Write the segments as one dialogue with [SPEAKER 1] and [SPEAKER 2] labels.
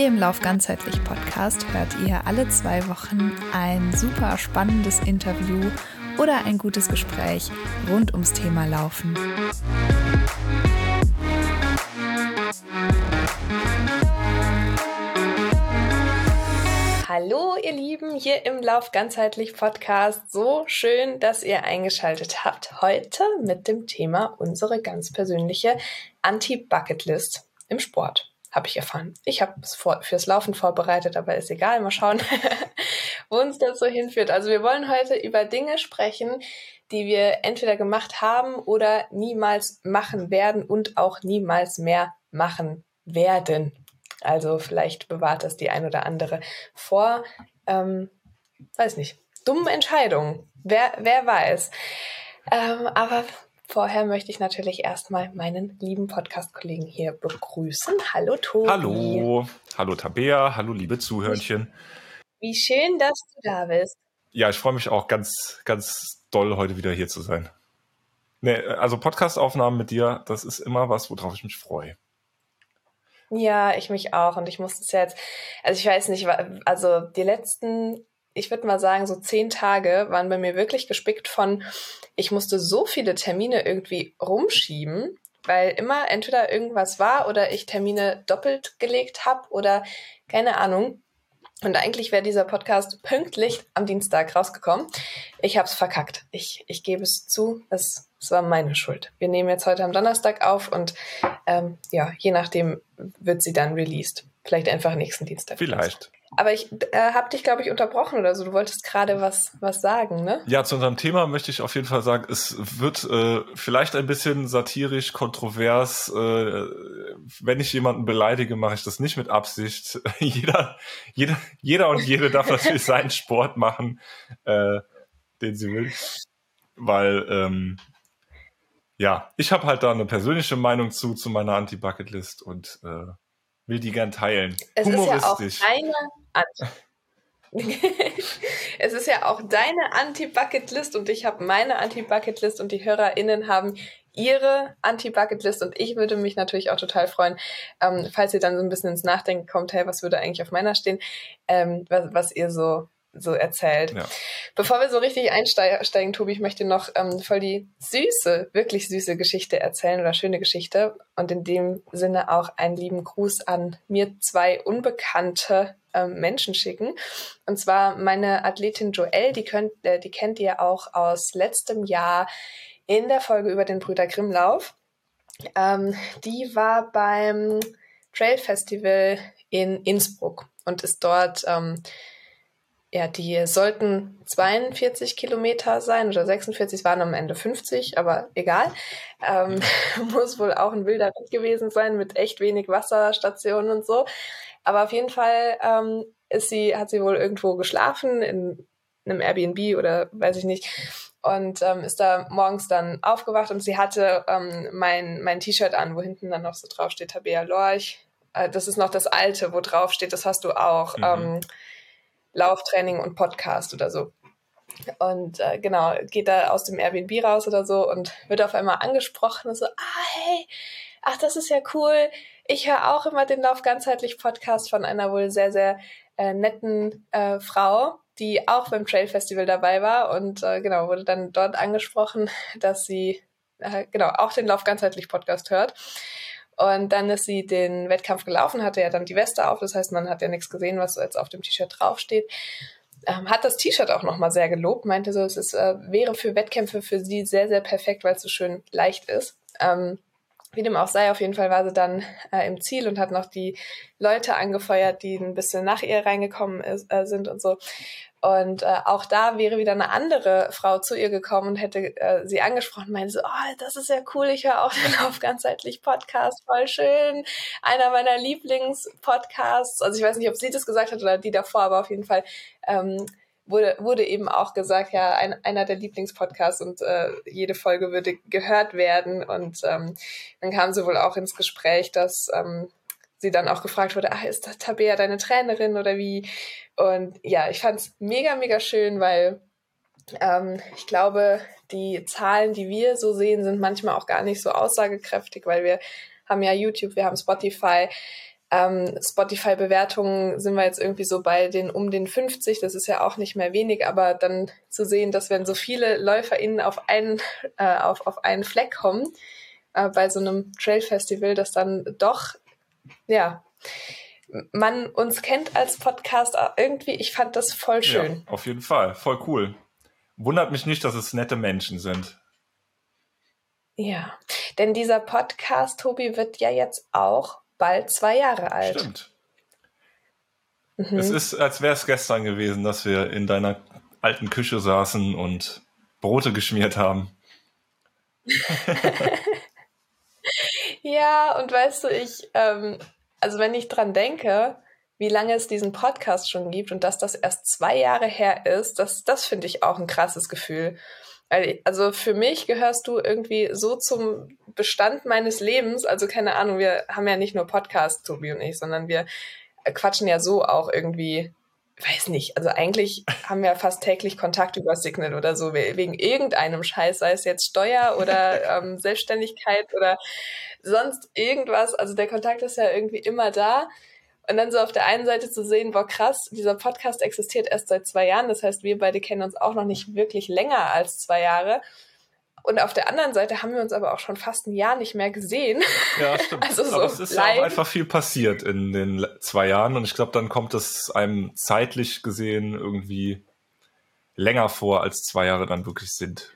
[SPEAKER 1] Hier im Lauf ganzheitlich Podcast hört ihr alle zwei Wochen ein super spannendes Interview oder ein gutes Gespräch rund ums Thema Laufen. Hallo, ihr Lieben, hier im Lauf ganzheitlich Podcast. So schön, dass ihr eingeschaltet habt. Heute mit dem Thema unsere ganz persönliche Anti-Bucket-List im Sport habe ich erfahren. Ich habe es fürs Laufen vorbereitet, aber ist egal. Mal schauen, wo uns das so hinführt. Also wir wollen heute über Dinge sprechen, die wir entweder gemacht haben oder niemals machen werden und auch niemals mehr machen werden. Also vielleicht bewahrt das die ein oder andere vor, ähm, weiß nicht, dummen Entscheidungen. Wer, wer weiß. Ähm, aber Vorher möchte ich natürlich erstmal meinen lieben Podcast-Kollegen hier begrüßen. Hallo Tobi.
[SPEAKER 2] Hallo, hallo Tabea, hallo liebe Zuhörnchen.
[SPEAKER 1] Wie schön, dass du da bist.
[SPEAKER 2] Ja, ich freue mich auch ganz, ganz doll, heute wieder hier zu sein. Nee, also Podcast-Aufnahmen mit dir, das ist immer was, worauf ich mich freue.
[SPEAKER 1] Ja, ich mich auch. Und ich muss es jetzt, also ich weiß nicht, also die letzten ich würde mal sagen, so zehn Tage waren bei mir wirklich gespickt von, ich musste so viele Termine irgendwie rumschieben, weil immer entweder irgendwas war oder ich Termine doppelt gelegt habe oder keine Ahnung. Und eigentlich wäre dieser Podcast pünktlich am Dienstag rausgekommen. Ich habe es verkackt. Ich, ich gebe es zu, es, es war meine Schuld. Wir nehmen jetzt heute am Donnerstag auf und ähm, ja, je nachdem wird sie dann released. Vielleicht einfach nächsten Dienstag.
[SPEAKER 2] Vielleicht.
[SPEAKER 1] Aber ich äh, habe dich, glaube ich, unterbrochen oder so. Du wolltest gerade was, was sagen, ne?
[SPEAKER 2] Ja, zu unserem Thema möchte ich auf jeden Fall sagen, es wird äh, vielleicht ein bisschen satirisch, kontrovers. Äh, wenn ich jemanden beleidige, mache ich das nicht mit Absicht. jeder, jeder, jeder und jede darf natürlich seinen Sport machen, äh, den sie will. Weil, ähm, ja, ich habe halt da eine persönliche Meinung zu, zu meiner Anti-Bucket-List und äh, will die gern teilen.
[SPEAKER 1] Es ist ja auch deine es ist ja auch deine Anti-Bucket-List und ich habe meine Anti-Bucket-List und die HörerInnen haben ihre Anti-Bucket-List und ich würde mich natürlich auch total freuen, ähm, falls ihr dann so ein bisschen ins Nachdenken kommt, hey, was würde eigentlich auf meiner stehen, ähm, was, was ihr so so erzählt. Ja. Bevor wir so richtig einsteigen, Tobi, ich möchte noch ähm, voll die süße, wirklich süße Geschichte erzählen oder schöne Geschichte und in dem Sinne auch einen lieben Gruß an mir zwei unbekannte ähm, Menschen schicken. Und zwar meine Athletin Joelle, die, könnt, äh, die kennt ihr auch aus letztem Jahr in der Folge über den Brüder Grimmlauf. Ähm, die war beim Trail Festival in Innsbruck und ist dort ähm, ja, die sollten 42 Kilometer sein oder 46, waren am Ende 50, aber egal. Ähm, muss wohl auch ein wilder Ritt gewesen sein mit echt wenig Wasserstationen und so. Aber auf jeden Fall ähm, ist sie, hat sie wohl irgendwo geschlafen in einem Airbnb oder weiß ich nicht. Und ähm, ist da morgens dann aufgewacht und sie hatte ähm, mein, mein T-Shirt an, wo hinten dann noch so drauf steht, Tabea Lorch. Äh, das ist noch das alte, wo drauf steht, das hast du auch. Mhm. Lauftraining und Podcast oder so. Und äh, genau, geht da aus dem Airbnb raus oder so und wird auf einmal angesprochen und so, ah, hey, ach, das ist ja cool. Ich höre auch immer den Lauf ganzheitlich Podcast von einer wohl sehr, sehr äh, netten äh, Frau, die auch beim Trail Festival dabei war und äh, genau, wurde dann dort angesprochen, dass sie äh, genau auch den Lauf ganzheitlich Podcast hört. Und dann ist sie den Wettkampf gelaufen, hatte ja dann die Weste auf, das heißt, man hat ja nichts gesehen, was jetzt auf dem T-Shirt draufsteht. Ähm, hat das T-Shirt auch nochmal sehr gelobt, meinte so, es ist, äh, wäre für Wettkämpfe für sie sehr, sehr perfekt, weil es so schön leicht ist. Ähm, wie dem auch sei, auf jeden Fall war sie dann äh, im Ziel und hat noch die Leute angefeuert, die ein bisschen nach ihr reingekommen ist, äh, sind und so. Und äh, auch da wäre wieder eine andere Frau zu ihr gekommen und hätte äh, sie angesprochen, meinte so, oh, das ist ja cool, ich höre auch den Lauf ganzheitlich Podcast, voll schön. Einer meiner Lieblingspodcasts. Also ich weiß nicht, ob sie das gesagt hat oder die davor, aber auf jeden Fall ähm, wurde, wurde eben auch gesagt, ja, ein, einer der Lieblingspodcasts und äh, jede Folge würde gehört werden. Und ähm, dann kam sie wohl auch ins Gespräch, dass ähm, sie dann auch gefragt wurde, ach, ist das Tabea deine Trainerin oder wie? Und ja, ich fand es mega, mega schön, weil ähm, ich glaube, die Zahlen, die wir so sehen, sind manchmal auch gar nicht so aussagekräftig, weil wir haben ja YouTube, wir haben Spotify. Ähm, Spotify-Bewertungen sind wir jetzt irgendwie so bei den um den 50, das ist ja auch nicht mehr wenig, aber dann zu sehen, dass wenn so viele LäuferInnen auf einen, äh, auf, auf einen Fleck kommen, äh, bei so einem Trail-Festival, dass dann doch, ja, man uns kennt als Podcast irgendwie, ich fand das voll schön.
[SPEAKER 2] Ja, auf jeden Fall, voll cool. Wundert mich nicht, dass es nette Menschen sind.
[SPEAKER 1] Ja, denn dieser Podcast, Tobi, wird ja jetzt auch bald zwei Jahre alt.
[SPEAKER 2] Stimmt. Mhm. Es ist, als wäre es gestern gewesen, dass wir in deiner alten Küche saßen und Brote geschmiert haben.
[SPEAKER 1] ja, und weißt du, ich, ähm, also wenn ich dran denke, wie lange es diesen Podcast schon gibt und dass das erst zwei Jahre her ist, das, das finde ich auch ein krasses Gefühl. Also für mich gehörst du irgendwie so zum Bestand meines Lebens. Also keine Ahnung, wir haben ja nicht nur Podcast, Tobi und ich, sondern wir quatschen ja so auch irgendwie, weiß nicht, also eigentlich haben wir fast täglich Kontakt über Signal oder so, wegen irgendeinem Scheiß, sei es jetzt Steuer oder ähm, Selbstständigkeit oder sonst irgendwas. Also der Kontakt ist ja irgendwie immer da. Und dann so auf der einen Seite zu sehen, boah, krass, dieser Podcast existiert erst seit zwei Jahren. Das heißt, wir beide kennen uns auch noch nicht wirklich länger als zwei Jahre. Und auf der anderen Seite haben wir uns aber auch schon fast ein Jahr nicht mehr gesehen.
[SPEAKER 2] Ja, stimmt. also so aber es ist live. ja auch einfach viel passiert in den zwei Jahren. Und ich glaube, dann kommt es einem zeitlich gesehen irgendwie länger vor, als zwei Jahre dann wirklich sind.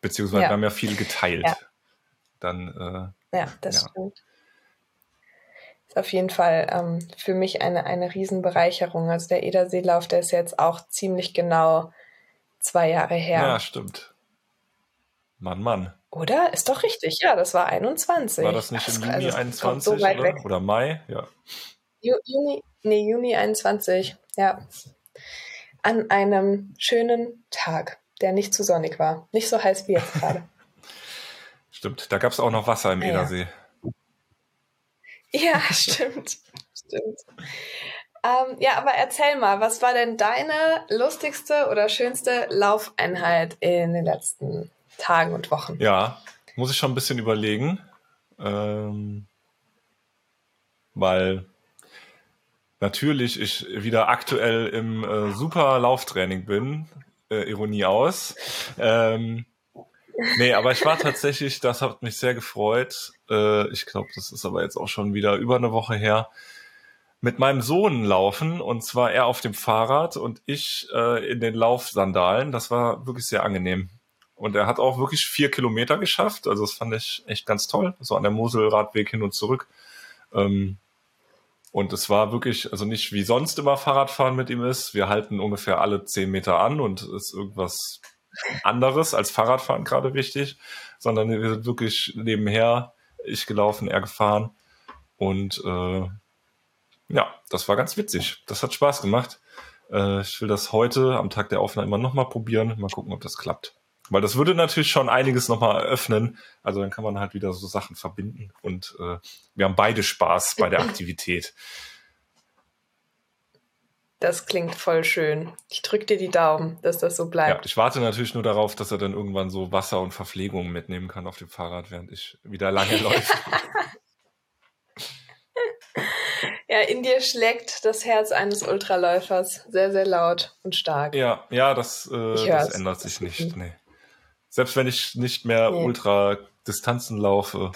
[SPEAKER 2] Beziehungsweise ja. wir haben ja viel geteilt. Ja. Dann,
[SPEAKER 1] äh, ja, das ja. stimmt ist auf jeden Fall ähm, für mich eine, eine Riesenbereicherung. Also der Ederseelauf, der ist jetzt auch ziemlich genau zwei Jahre her.
[SPEAKER 2] Ja, stimmt. Mann, Mann.
[SPEAKER 1] Oder? Ist doch richtig. Ja, das war 21.
[SPEAKER 2] War das nicht das, im Juni also, 21 so oder? oder? Mai? Ja.
[SPEAKER 1] Juni, nee, Juni 21. Ja. An einem schönen Tag, der nicht zu sonnig war. Nicht so heiß wie jetzt gerade.
[SPEAKER 2] Stimmt. Da gab es auch noch Wasser im ah, Edersee. Ja.
[SPEAKER 1] Ja, stimmt. stimmt. Ähm, ja, aber erzähl mal, was war denn deine lustigste oder schönste Laufeinheit in den letzten Tagen und Wochen?
[SPEAKER 2] Ja, muss ich schon ein bisschen überlegen. Ähm, weil natürlich ich wieder aktuell im äh, super Lauftraining bin. Äh, Ironie aus. Ähm, nee, aber ich war tatsächlich, das hat mich sehr gefreut. Äh, ich glaube, das ist aber jetzt auch schon wieder über eine Woche her. Mit meinem Sohn laufen und zwar er auf dem Fahrrad und ich äh, in den Laufsandalen. Das war wirklich sehr angenehm. Und er hat auch wirklich vier Kilometer geschafft. Also das fand ich echt ganz toll. So an der Moselradweg hin und zurück. Ähm, und es war wirklich, also nicht wie sonst immer Fahrradfahren mit ihm ist. Wir halten ungefähr alle zehn Meter an und ist irgendwas anderes als Fahrradfahren gerade wichtig, sondern wir sind wirklich nebenher, ich gelaufen, er gefahren. Und äh, ja, das war ganz witzig. Das hat Spaß gemacht. Äh, ich will das heute am Tag der Aufnahme immer nochmal probieren. Mal gucken, ob das klappt. Weil das würde natürlich schon einiges nochmal eröffnen. Also dann kann man halt wieder so Sachen verbinden. Und äh, wir haben beide Spaß bei der Aktivität.
[SPEAKER 1] Das klingt voll schön. Ich drücke dir die Daumen, dass das so bleibt.
[SPEAKER 2] Ja, ich warte natürlich nur darauf, dass er dann irgendwann so Wasser und Verpflegung mitnehmen kann auf dem Fahrrad, während ich wieder lange läuft.
[SPEAKER 1] ja, in dir schlägt das Herz eines Ultraläufers sehr, sehr laut und stark.
[SPEAKER 2] Ja, ja, das, äh, das ändert sich nicht. Nee. Selbst wenn ich nicht mehr nee. Ultradistanzen laufe,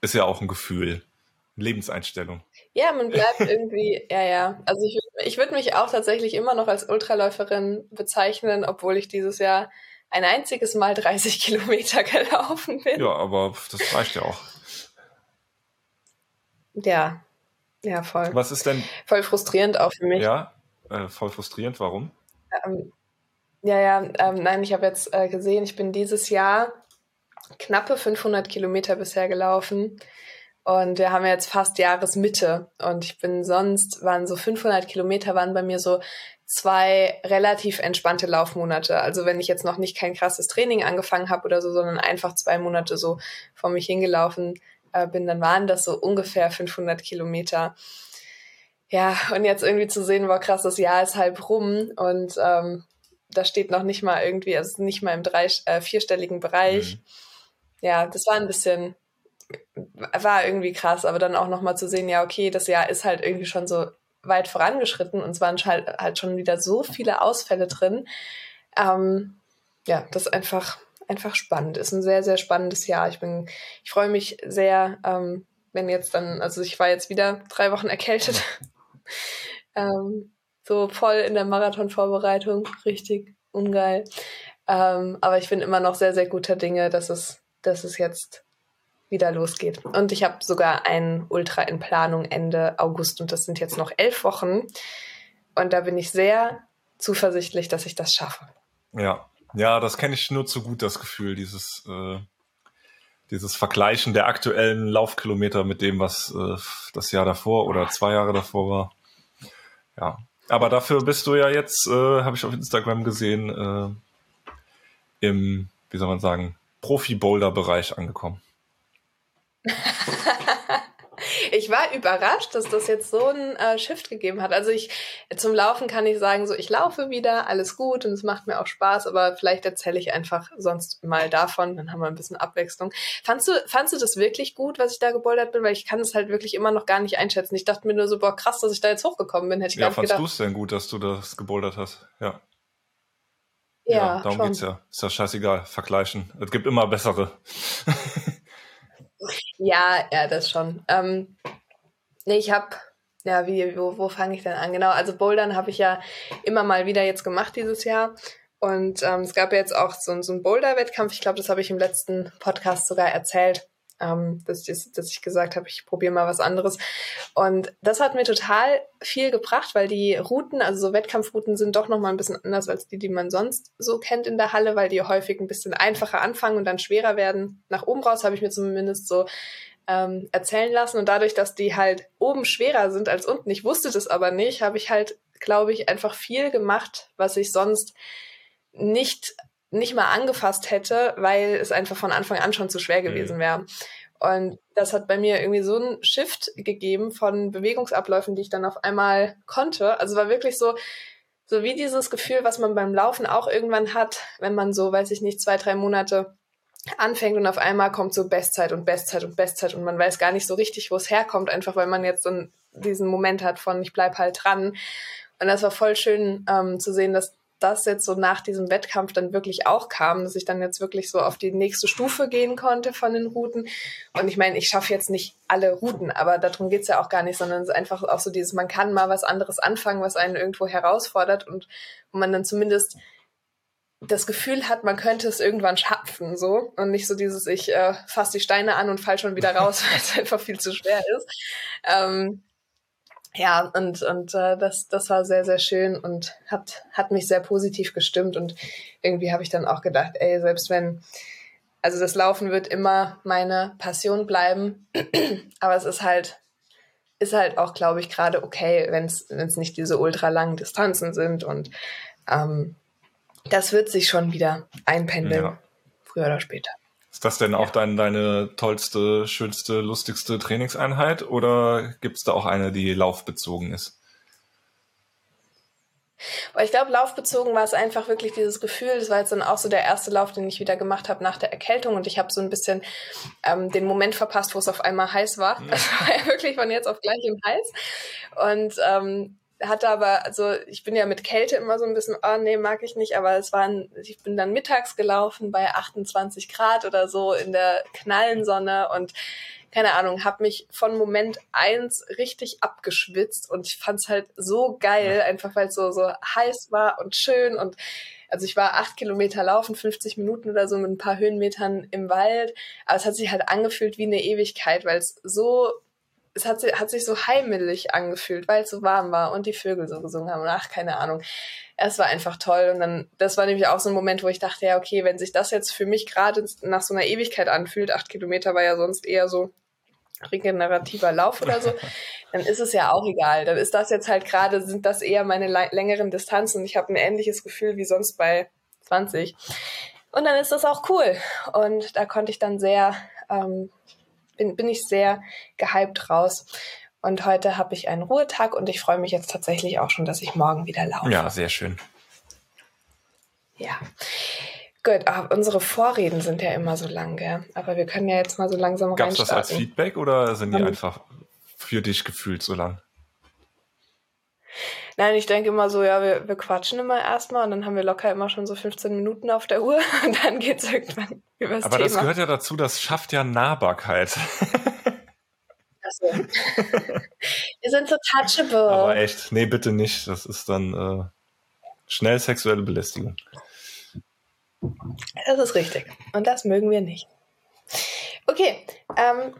[SPEAKER 2] ist ja auch ein Gefühl, Lebenseinstellung.
[SPEAKER 1] Ja, man bleibt irgendwie, ja, ja. Also ich, ich würde mich auch tatsächlich immer noch als Ultraläuferin bezeichnen, obwohl ich dieses Jahr ein einziges Mal 30 Kilometer gelaufen bin.
[SPEAKER 2] Ja, aber das reicht ja auch.
[SPEAKER 1] Ja, ja, voll.
[SPEAKER 2] Was ist denn?
[SPEAKER 1] Voll frustrierend auch für mich.
[SPEAKER 2] Ja, äh, voll frustrierend. Warum?
[SPEAKER 1] Ähm, ja, ja, ähm, nein, ich habe jetzt äh, gesehen, ich bin dieses Jahr knappe 500 Kilometer bisher gelaufen. Und wir haben jetzt fast Jahresmitte. Und ich bin sonst, waren so 500 Kilometer, waren bei mir so zwei relativ entspannte Laufmonate. Also wenn ich jetzt noch nicht kein krasses Training angefangen habe oder so, sondern einfach zwei Monate so vor mich hingelaufen äh, bin, dann waren das so ungefähr 500 Kilometer. Ja, und jetzt irgendwie zu sehen, boah krass, das Jahr ist halb rum und ähm, da steht noch nicht mal irgendwie, also nicht mal im drei, äh, vierstelligen Bereich. Mhm. Ja, das war ein bisschen, war irgendwie krass, aber dann auch nochmal zu sehen, ja, okay, das Jahr ist halt irgendwie schon so weit vorangeschritten und es waren halt, halt schon wieder so viele Ausfälle drin. Ähm, ja, das ist einfach, einfach spannend. Ist ein sehr, sehr spannendes Jahr. Ich bin, ich freue mich sehr, ähm, wenn jetzt dann, also ich war jetzt wieder drei Wochen erkältet. ähm, so voll in der Marathonvorbereitung, richtig ungeil. Ähm, aber ich bin immer noch sehr, sehr guter Dinge, dass es, dass es jetzt wieder losgeht. Und ich habe sogar ein Ultra in Planung Ende August und das sind jetzt noch elf Wochen. Und da bin ich sehr zuversichtlich, dass ich das schaffe.
[SPEAKER 2] Ja, ja, das kenne ich nur zu gut, das Gefühl, dieses, äh, dieses Vergleichen der aktuellen Laufkilometer mit dem, was äh, das Jahr davor oder zwei Jahre davor war. Ja, aber dafür bist du ja jetzt, äh, habe ich auf Instagram gesehen, äh, im, wie soll man sagen, Profi-Boulder-Bereich angekommen.
[SPEAKER 1] ich war überrascht, dass das jetzt so einen äh, Shift gegeben hat. Also ich zum Laufen kann ich sagen, so ich laufe wieder, alles gut und es macht mir auch Spaß, aber vielleicht erzähle ich einfach sonst mal davon, dann haben wir ein bisschen Abwechslung. Fandst du, fandst du das wirklich gut, was ich da gebouldert bin? Weil ich kann es halt wirklich immer noch gar nicht einschätzen. Ich dachte mir nur so, boah, krass, dass ich da jetzt hochgekommen bin, hätte ich
[SPEAKER 2] ja,
[SPEAKER 1] gar nicht
[SPEAKER 2] gedacht. fandst du es denn gut, dass du das gebouldert hast? Ja.
[SPEAKER 1] Ja, ja darum
[SPEAKER 2] schon. geht's ja. Ist ja scheißegal. Vergleichen. Es gibt immer bessere.
[SPEAKER 1] Ja, ja, das schon. Ähm, nee, ich habe, ja, wie, wo, wo fange ich denn an? Genau, also Bouldern habe ich ja immer mal wieder jetzt gemacht dieses Jahr. Und ähm, es gab ja jetzt auch so, so einen Boulder-Wettkampf. Ich glaube, das habe ich im letzten Podcast sogar erzählt ähm, dass, ich, dass ich gesagt habe, ich probiere mal was anderes. Und das hat mir total viel gebracht, weil die Routen, also so Wettkampfrouten sind doch nochmal ein bisschen anders als die, die man sonst so kennt in der Halle, weil die häufig ein bisschen einfacher anfangen und dann schwerer werden. Nach oben raus habe ich mir zumindest so ähm, erzählen lassen. Und dadurch, dass die halt oben schwerer sind als unten, ich wusste das aber nicht, habe ich halt, glaube ich, einfach viel gemacht, was ich sonst nicht nicht mal angefasst hätte, weil es einfach von Anfang an schon zu schwer mhm. gewesen wäre. Und das hat bei mir irgendwie so einen Shift gegeben von Bewegungsabläufen, die ich dann auf einmal konnte. Also war wirklich so, so wie dieses Gefühl, was man beim Laufen auch irgendwann hat, wenn man so, weiß ich nicht, zwei, drei Monate anfängt und auf einmal kommt so Bestzeit und Bestzeit und Bestzeit und man weiß gar nicht so richtig, wo es herkommt, einfach weil man jetzt so diesen Moment hat von ich bleib halt dran. Und das war voll schön ähm, zu sehen, dass das jetzt so nach diesem Wettkampf dann wirklich auch kam, dass ich dann jetzt wirklich so auf die nächste Stufe gehen konnte von den Routen. Und ich meine, ich schaffe jetzt nicht alle Routen, aber darum geht's ja auch gar nicht, sondern es ist einfach auch so dieses, man kann mal was anderes anfangen, was einen irgendwo herausfordert und wo man dann zumindest das Gefühl hat, man könnte es irgendwann schaffen, so und nicht so dieses, ich äh, fasse die Steine an und fall schon wieder raus, weil es einfach viel zu schwer ist. Ähm, ja, und, und äh, das, das war sehr, sehr schön und hat, hat mich sehr positiv gestimmt. Und irgendwie habe ich dann auch gedacht, ey, selbst wenn, also das Laufen wird immer meine Passion bleiben, aber es ist halt, ist halt auch, glaube ich, gerade okay, wenn es nicht diese ultra langen Distanzen sind. Und ähm, das wird sich schon wieder einpendeln, ja. früher oder später.
[SPEAKER 2] Ist das denn auch dein, deine tollste, schönste, lustigste Trainingseinheit oder gibt es da auch eine, die laufbezogen ist?
[SPEAKER 1] ich glaube, laufbezogen war es einfach wirklich dieses Gefühl. Das war jetzt dann auch so der erste Lauf, den ich wieder gemacht habe nach der Erkältung. Und ich habe so ein bisschen ähm, den Moment verpasst, wo es auf einmal heiß war. Ja. Es war ja wirklich von jetzt auf gleich im Heiß. Und ähm, hatte aber, also ich bin ja mit Kälte immer so ein bisschen, oh nee, mag ich nicht, aber es waren, ich bin dann mittags gelaufen bei 28 Grad oder so in der Knallensonne und keine Ahnung, habe mich von Moment eins richtig abgeschwitzt und ich fand's halt so geil, einfach weil es so, so heiß war und schön und also ich war acht Kilometer laufen, 50 Minuten oder so mit ein paar Höhenmetern im Wald, aber es hat sich halt angefühlt wie eine Ewigkeit, weil es so es hat, hat sich so heimelig angefühlt, weil es so warm war und die Vögel so gesungen haben. Ach, keine Ahnung. Es war einfach toll. Und dann, das war nämlich auch so ein Moment, wo ich dachte, ja, okay, wenn sich das jetzt für mich gerade nach so einer Ewigkeit anfühlt, acht Kilometer war ja sonst eher so regenerativer Lauf oder so, dann ist es ja auch egal. Dann ist das jetzt halt gerade, sind das eher meine längeren Distanzen. Ich habe ein ähnliches Gefühl wie sonst bei 20. Und dann ist das auch cool. Und da konnte ich dann sehr ähm, bin, bin ich sehr gehypt raus. Und heute habe ich einen Ruhetag und ich freue mich jetzt tatsächlich auch schon, dass ich morgen wieder laufe.
[SPEAKER 2] Ja, sehr schön.
[SPEAKER 1] Ja. Gut, aber unsere Vorreden sind ja immer so lang, gell? Aber wir können ja jetzt mal so langsam
[SPEAKER 2] Gab es das als Feedback oder sind die um, einfach für dich gefühlt so lang?
[SPEAKER 1] Nein, ich denke immer so, ja, wir, wir quatschen immer erstmal und dann haben wir locker immer schon so 15 Minuten auf der Uhr und dann geht es irgendwann übers
[SPEAKER 2] Aber Thema. das gehört ja dazu, das schafft ja Nahbarkeit.
[SPEAKER 1] Achso. wir sind so touchable.
[SPEAKER 2] Aber echt, nee, bitte nicht. Das ist dann äh, schnell sexuelle Belästigung.
[SPEAKER 1] Das ist richtig. Und das mögen wir nicht. Okay, ähm,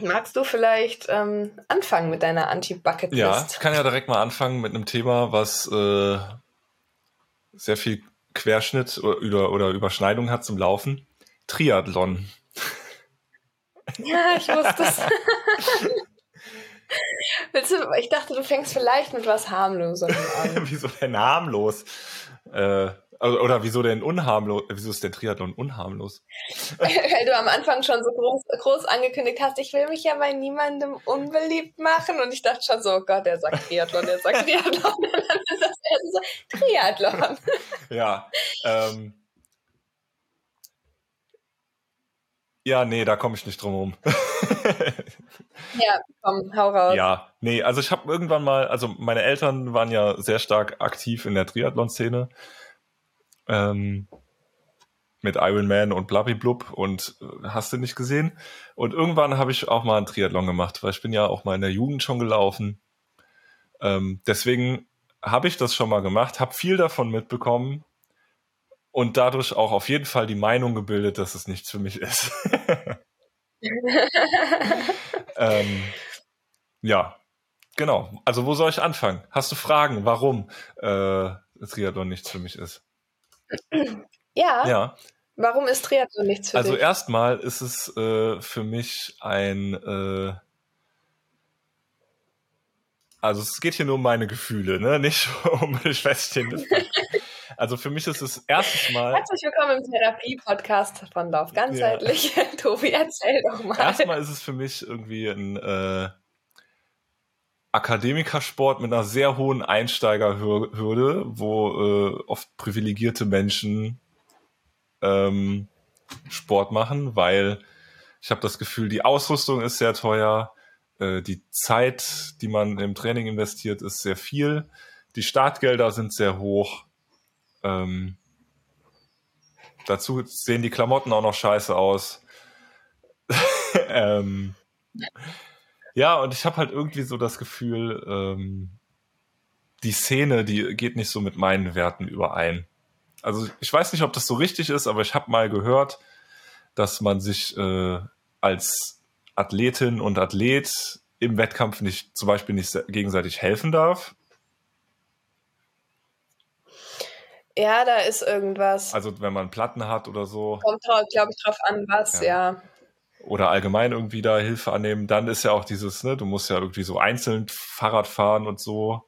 [SPEAKER 1] magst du vielleicht ähm, anfangen mit deiner Anti-Bucket-List?
[SPEAKER 2] Ja, ich kann ja direkt mal anfangen mit einem Thema, was äh, sehr viel Querschnitt oder, oder Überschneidung hat zum Laufen. Triathlon.
[SPEAKER 1] Ja, ich wusste es. ich dachte, du fängst vielleicht mit was harmlosem an.
[SPEAKER 2] Wieso denn harmlos? Äh, also, oder wieso denn unharmlos? Wieso ist der Triathlon unharmlos?
[SPEAKER 1] Weil du am Anfang schon so groß, groß, angekündigt hast, ich will mich ja bei niemandem unbeliebt machen. Und ich dachte schon so, oh Gott, der sagt Triathlon, der sagt Triathlon. Und dann ist das erst so, Triathlon.
[SPEAKER 2] Ja. Ähm, ja, nee, da komme ich nicht drum rum.
[SPEAKER 1] ja, komm, hau raus.
[SPEAKER 2] Ja, nee, also ich habe irgendwann mal, also meine Eltern waren ja sehr stark aktiv in der Triathlon-Szene ähm, mit Iron Man und Blub und äh, hast du nicht gesehen. Und irgendwann habe ich auch mal einen Triathlon gemacht, weil ich bin ja auch mal in der Jugend schon gelaufen. Ähm, deswegen habe ich das schon mal gemacht, habe viel davon mitbekommen und dadurch auch auf jeden Fall die Meinung gebildet, dass es nichts für mich ist. ähm, ja, genau. Also wo soll ich anfangen? Hast du Fragen, warum äh, Triathlon nichts für mich ist?
[SPEAKER 1] Ja.
[SPEAKER 2] Ja.
[SPEAKER 1] Warum ist Triathlon nichts für
[SPEAKER 2] also
[SPEAKER 1] dich?
[SPEAKER 2] Also erstmal ist es äh, für mich ein äh, also es geht hier nur um meine Gefühle, ne? Nicht um Schwätzchen. Also für mich ist es erstes Mal.
[SPEAKER 1] Herzlich willkommen im Therapie-Podcast von Lauf ganzheitlich. Ja. Tobi, erzähl doch mal.
[SPEAKER 2] Erstmal ist es für mich irgendwie ein äh, Akademikersport mit einer sehr hohen Einsteigerhürde, wo äh, oft privilegierte Menschen ähm, Sport machen, weil ich habe das Gefühl, die Ausrüstung ist sehr teuer, äh, die Zeit, die man im Training investiert, ist sehr viel, die Startgelder sind sehr hoch. Ähm, dazu sehen die Klamotten auch noch scheiße aus. ähm, ja, und ich habe halt irgendwie so das Gefühl, ähm, die Szene, die geht nicht so mit meinen Werten überein. Also ich weiß nicht, ob das so richtig ist, aber ich habe mal gehört, dass man sich äh, als Athletin und Athlet im Wettkampf nicht zum Beispiel nicht gegenseitig helfen darf.
[SPEAKER 1] Ja, da ist irgendwas.
[SPEAKER 2] Also wenn man Platten hat oder so.
[SPEAKER 1] Kommt, glaube ich, drauf an, was, ja. ja
[SPEAKER 2] oder allgemein irgendwie da Hilfe annehmen, dann ist ja auch dieses, ne, du musst ja irgendwie so einzeln Fahrrad fahren und so.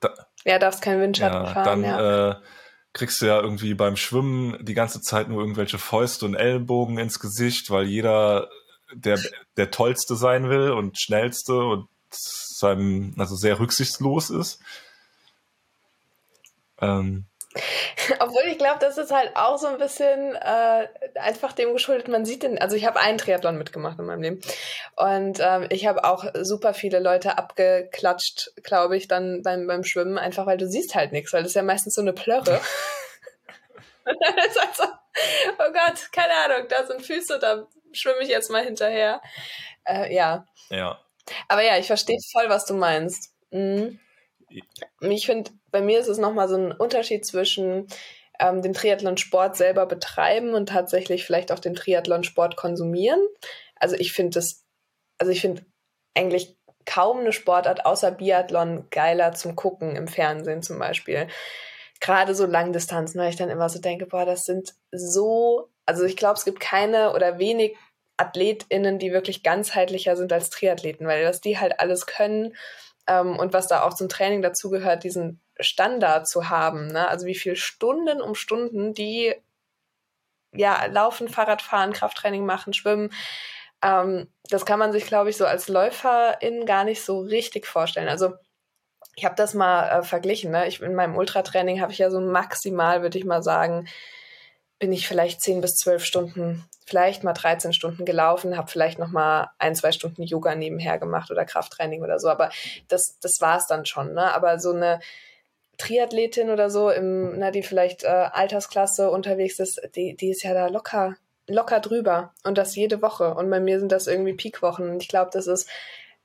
[SPEAKER 1] Da, ja, darfst kein Windschatten
[SPEAKER 2] ja,
[SPEAKER 1] fahren.
[SPEAKER 2] Dann
[SPEAKER 1] ja.
[SPEAKER 2] äh, kriegst du ja irgendwie beim Schwimmen die ganze Zeit nur irgendwelche Fäuste und Ellenbogen ins Gesicht, weil jeder der, der Tollste sein will und Schnellste und seinem, also sehr rücksichtslos ist. Ähm,
[SPEAKER 1] Obwohl ich glaube, das ist halt auch so ein bisschen äh, einfach dem geschuldet. Man sieht den, also ich habe einen Triathlon mitgemacht in meinem Leben und ähm, ich habe auch super viele Leute abgeklatscht, glaube ich, dann beim, beim Schwimmen, einfach weil du siehst halt nichts, weil das ist ja meistens so eine Plörre. und dann ist halt so, oh Gott, keine Ahnung, da sind Füße, da schwimme ich jetzt mal hinterher. Äh, ja.
[SPEAKER 2] Ja.
[SPEAKER 1] Aber ja, ich verstehe voll, was du meinst. Mhm. Ich finde, bei mir ist es nochmal so ein Unterschied zwischen ähm, dem Triathlon-Sport selber betreiben und tatsächlich vielleicht auch den Triathlon-Sport konsumieren. Also ich finde das, also ich finde eigentlich kaum eine Sportart außer Biathlon geiler zum Gucken im Fernsehen zum Beispiel. Gerade so Langdistanzen, weil ich dann immer so denke, boah, das sind so, also ich glaube, es gibt keine oder wenig AthletInnen, die wirklich ganzheitlicher sind als Triathleten, weil das die halt alles können ähm, und was da auch zum Training dazugehört, diesen Standard zu haben. Ne? Also wie viele Stunden um Stunden die ja laufen, Fahrrad fahren, Krafttraining machen, schwimmen. Ähm, das kann man sich, glaube ich, so als Läuferin gar nicht so richtig vorstellen. Also ich habe das mal äh, verglichen. Ne? Ich, in meinem Ultratraining habe ich ja so maximal, würde ich mal sagen, bin ich vielleicht 10 bis 12 Stunden, vielleicht mal 13 Stunden gelaufen, habe vielleicht noch mal ein, zwei Stunden Yoga nebenher gemacht oder Krafttraining oder so. Aber das, das war es dann schon. Ne? Aber so eine Triathletin oder so, im, na, die vielleicht äh, Altersklasse unterwegs ist, die, die ist ja da locker, locker drüber. Und das jede Woche. Und bei mir sind das irgendwie Peakwochen. Und ich glaube, das ist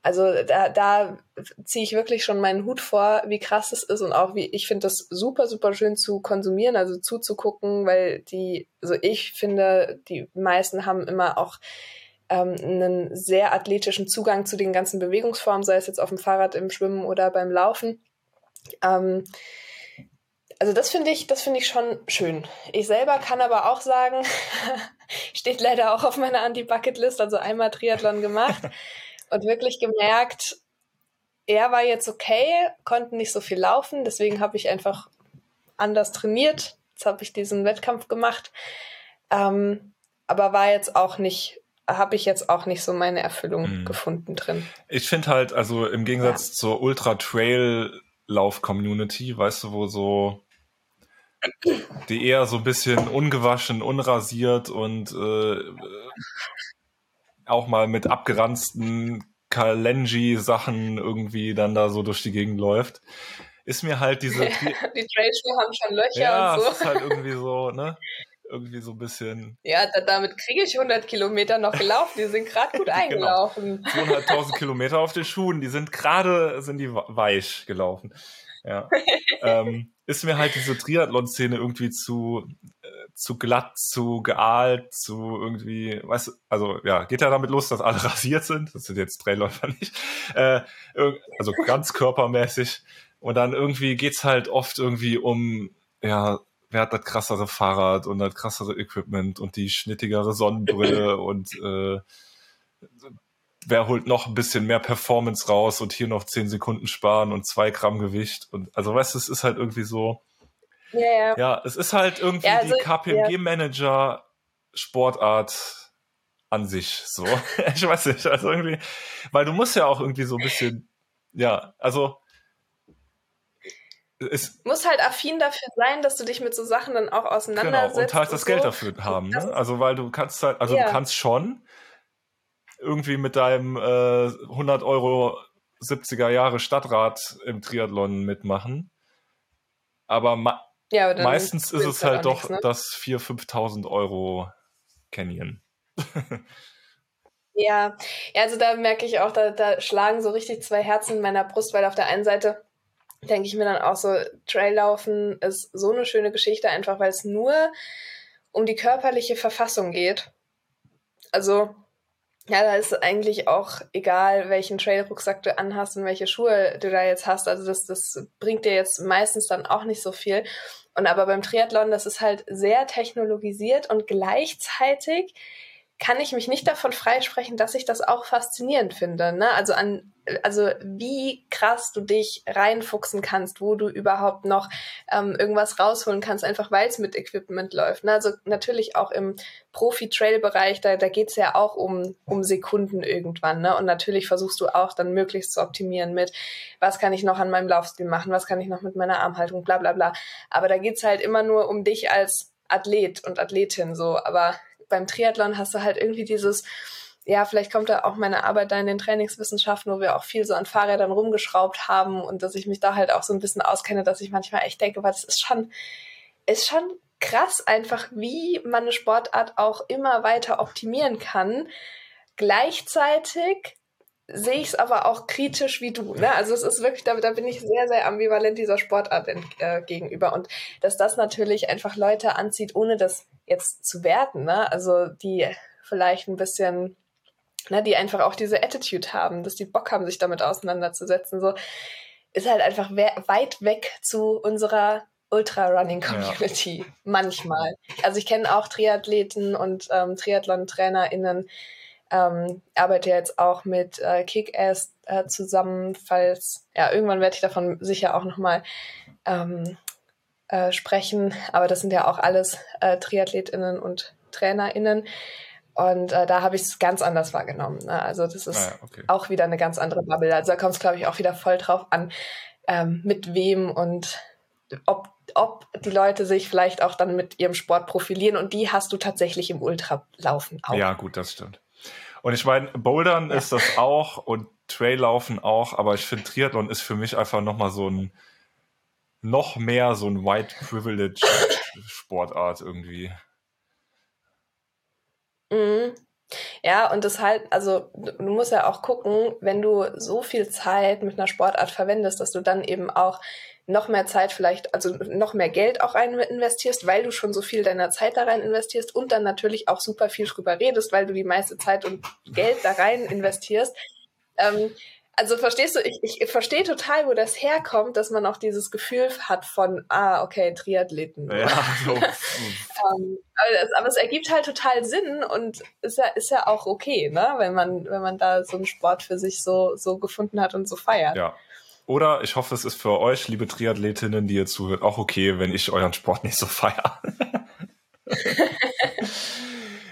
[SPEAKER 1] also da, da ziehe ich wirklich schon meinen Hut vor, wie krass es ist und auch wie ich finde das super, super schön zu konsumieren, also zuzugucken, weil die, also ich finde, die meisten haben immer auch ähm, einen sehr athletischen Zugang zu den ganzen Bewegungsformen, sei es jetzt auf dem Fahrrad, im Schwimmen oder beim Laufen. Ähm, also das finde ich, das finde ich schon schön. Ich selber kann aber auch sagen, steht leider auch auf meiner Anti-Bucket-List, also einmal Triathlon gemacht. und wirklich gemerkt, er war jetzt okay, konnte nicht so viel laufen, deswegen habe ich einfach anders trainiert. Jetzt habe ich diesen Wettkampf gemacht, ähm, aber war jetzt auch nicht, habe ich jetzt auch nicht so meine Erfüllung mhm. gefunden drin.
[SPEAKER 2] Ich finde halt, also im Gegensatz ja. zur Ultra-Trail-Lauf-Community, weißt du, wo so die eher so ein bisschen ungewaschen, unrasiert und äh, auch mal mit abgeranzten Kalenji-Sachen irgendwie dann da so durch die Gegend läuft, ist mir halt diese.
[SPEAKER 1] die Trailschuhe haben schon Löcher
[SPEAKER 2] ja,
[SPEAKER 1] und so.
[SPEAKER 2] Ja, ist halt irgendwie so, ne? Irgendwie so ein bisschen.
[SPEAKER 1] Ja, da, damit kriege ich 100 Kilometer noch gelaufen. Die sind gerade gut genau. eingelaufen.
[SPEAKER 2] Genau. 200.000 Kilometer auf den Schuhen. Die sind gerade, sind die weich gelaufen. Ja. ähm, ist mir halt diese Triathlon-Szene irgendwie zu, zu glatt, zu geahlt, zu irgendwie, weißt du, also ja, geht ja damit los, dass alle rasiert sind. Das sind jetzt drei Läufer nicht. Äh, also ganz körpermäßig. Und dann irgendwie geht's halt oft irgendwie um, ja, wer hat das krassere Fahrrad und das krassere Equipment und die schnittigere Sonnenbrille und äh, wer holt noch ein bisschen mehr Performance raus und hier noch zehn Sekunden sparen und zwei Gramm Gewicht. Und also weißt du, es ist halt irgendwie so.
[SPEAKER 1] Ja, ja.
[SPEAKER 2] ja es ist halt irgendwie ja, also, die KPMG-Manager Sportart an sich. So. ich weiß nicht, also irgendwie, weil du musst ja auch irgendwie so ein bisschen, ja, also
[SPEAKER 1] es muss halt affin dafür sein, dass du dich mit so Sachen dann auch auseinandersetzt.
[SPEAKER 2] Genau, und halt das und Geld so. dafür haben. Ne? Also weil du kannst halt, also ja. du kannst schon, irgendwie mit deinem äh, 100 Euro 70er Jahre Stadtrat im Triathlon mitmachen. Aber, ma ja, meistens ist es halt doch nichts, ne? das 4.000, 5.000 Euro Canyon.
[SPEAKER 1] ja. ja, also da merke ich auch, da, da schlagen so richtig zwei Herzen in meiner Brust, weil auf der einen Seite denke ich mir dann auch so, Traillaufen ist so eine schöne Geschichte, einfach weil es nur um die körperliche Verfassung geht. Also ja, da ist eigentlich auch egal, welchen Trail-Rucksack du anhast und welche Schuhe du da jetzt hast. Also das, das bringt dir jetzt meistens dann auch nicht so viel. Und aber beim Triathlon, das ist halt sehr technologisiert und gleichzeitig kann ich mich nicht davon freisprechen, dass ich das auch faszinierend finde. Ne? Also an, also wie krass du dich reinfuchsen kannst, wo du überhaupt noch ähm, irgendwas rausholen kannst, einfach weil es mit Equipment läuft. Ne? Also natürlich auch im Profi-Trail-Bereich, da, da geht's ja auch um, um Sekunden irgendwann. Ne? Und natürlich versuchst du auch dann möglichst zu optimieren mit, was kann ich noch an meinem Laufstil machen, was kann ich noch mit meiner Armhaltung, bla bla bla. Aber da geht's halt immer nur um dich als Athlet und Athletin so. Aber beim Triathlon hast du halt irgendwie dieses, ja, vielleicht kommt da auch meine Arbeit da in den Trainingswissenschaften, wo wir auch viel so an Fahrrädern rumgeschraubt haben und dass ich mich da halt auch so ein bisschen auskenne, dass ich manchmal echt denke, weil das ist schon, ist schon krass einfach, wie man eine Sportart auch immer weiter optimieren kann. Gleichzeitig sehe ich es aber auch kritisch wie du. Ne? Also es ist wirklich, da, da bin ich sehr, sehr ambivalent dieser Sportart äh, gegenüber. Und dass das natürlich einfach Leute anzieht, ohne das jetzt zu werten. Ne? Also die vielleicht ein bisschen, ne, die einfach auch diese Attitude haben, dass die Bock haben, sich damit auseinanderzusetzen. So ist halt einfach weit weg zu unserer Ultra-Running-Community. Ja. Manchmal. Also ich kenne auch Triathleten und ähm, Triathlon-TrainerInnen, ähm, arbeite jetzt auch mit äh, Kick-Ass äh, zusammen, falls, ja, irgendwann werde ich davon sicher auch nochmal ähm, äh, sprechen, aber das sind ja auch alles äh, TriathletInnen und TrainerInnen. Und äh, da habe ich es ganz anders wahrgenommen. Ne? Also das ist ah okay. auch wieder eine ganz andere Bubble. Also da kommt es, glaube ich, auch wieder voll drauf an, ähm, mit wem und ob, ob die Leute sich vielleicht auch dann mit ihrem Sport profilieren und die hast du tatsächlich im Ultralaufen
[SPEAKER 2] auch. Ja, gut, das stimmt. Und ich meine, Bouldern ja. ist das auch und Traillaufen auch, aber ich finde Triathlon ist für mich einfach nochmal so ein noch mehr so ein White Privilege Sportart irgendwie.
[SPEAKER 1] Mhm. Ja, und das halt, also du musst ja auch gucken, wenn du so viel Zeit mit einer Sportart verwendest, dass du dann eben auch noch mehr Zeit vielleicht, also noch mehr Geld auch rein investierst, weil du schon so viel deiner Zeit da rein investierst und dann natürlich auch super viel drüber redest, weil du die meiste Zeit und Geld da rein investierst. Ähm, also verstehst du, ich, ich verstehe total, wo das herkommt, dass man auch dieses Gefühl hat von, ah, okay, Triathleten. Ja, so. ähm, aber, es, aber, es, ergibt halt total Sinn und ist ja, ist ja auch okay, ne? wenn man, wenn man da so einen Sport für sich so, so gefunden hat und so feiert.
[SPEAKER 2] Ja. Oder ich hoffe, es ist für euch, liebe Triathletinnen, die ihr zuhört, auch okay, wenn ich euren Sport nicht so feiere.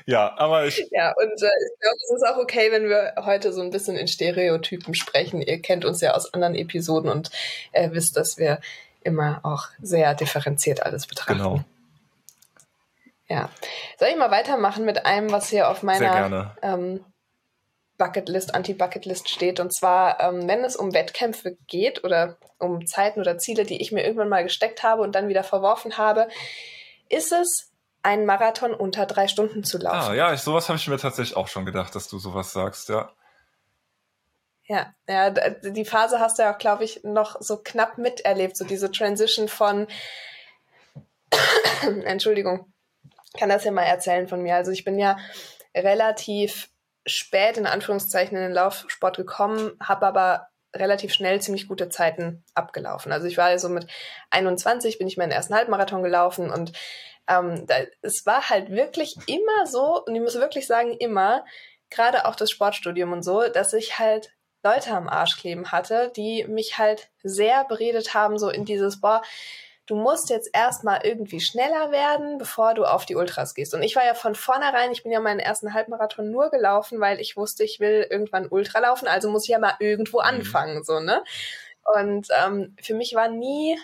[SPEAKER 2] Ja, aber ich.
[SPEAKER 1] Ja, und äh, ich glaube, es ist auch okay, wenn wir heute so ein bisschen in Stereotypen sprechen. Ihr kennt uns ja aus anderen Episoden und äh, wisst, dass wir immer auch sehr differenziert alles betrachten. Genau. Ja. Soll ich mal weitermachen mit einem, was hier auf meiner ähm, Bucketlist, Anti-Bucketlist steht? Und zwar, ähm, wenn es um Wettkämpfe geht oder um Zeiten oder Ziele, die ich mir irgendwann mal gesteckt habe und dann wieder verworfen habe, ist es einen Marathon unter drei Stunden zu laufen.
[SPEAKER 2] Ah, ja, ich, sowas habe ich mir tatsächlich auch schon gedacht, dass du sowas sagst, ja.
[SPEAKER 1] Ja, ja, die Phase hast du ja auch, glaube ich, noch so knapp miterlebt, so diese Transition von, Entschuldigung, kann das ja mal erzählen von mir. Also ich bin ja relativ spät in Anführungszeichen in den Laufsport gekommen, habe aber relativ schnell ziemlich gute Zeiten abgelaufen. Also ich war ja so mit 21, bin ich meinen ersten Halbmarathon gelaufen und ähm, da, es war halt wirklich immer so, und ich muss wirklich sagen, immer, gerade auch das Sportstudium und so, dass ich halt Leute am Arsch kleben hatte, die mich halt sehr beredet haben, so in dieses, boah, du musst jetzt erstmal irgendwie schneller werden, bevor du auf die Ultras gehst. Und ich war ja von vornherein, ich bin ja meinen ersten Halbmarathon nur gelaufen, weil ich wusste, ich will irgendwann Ultra laufen, also muss ich ja mal irgendwo mhm. anfangen, so, ne? Und ähm, für mich war nie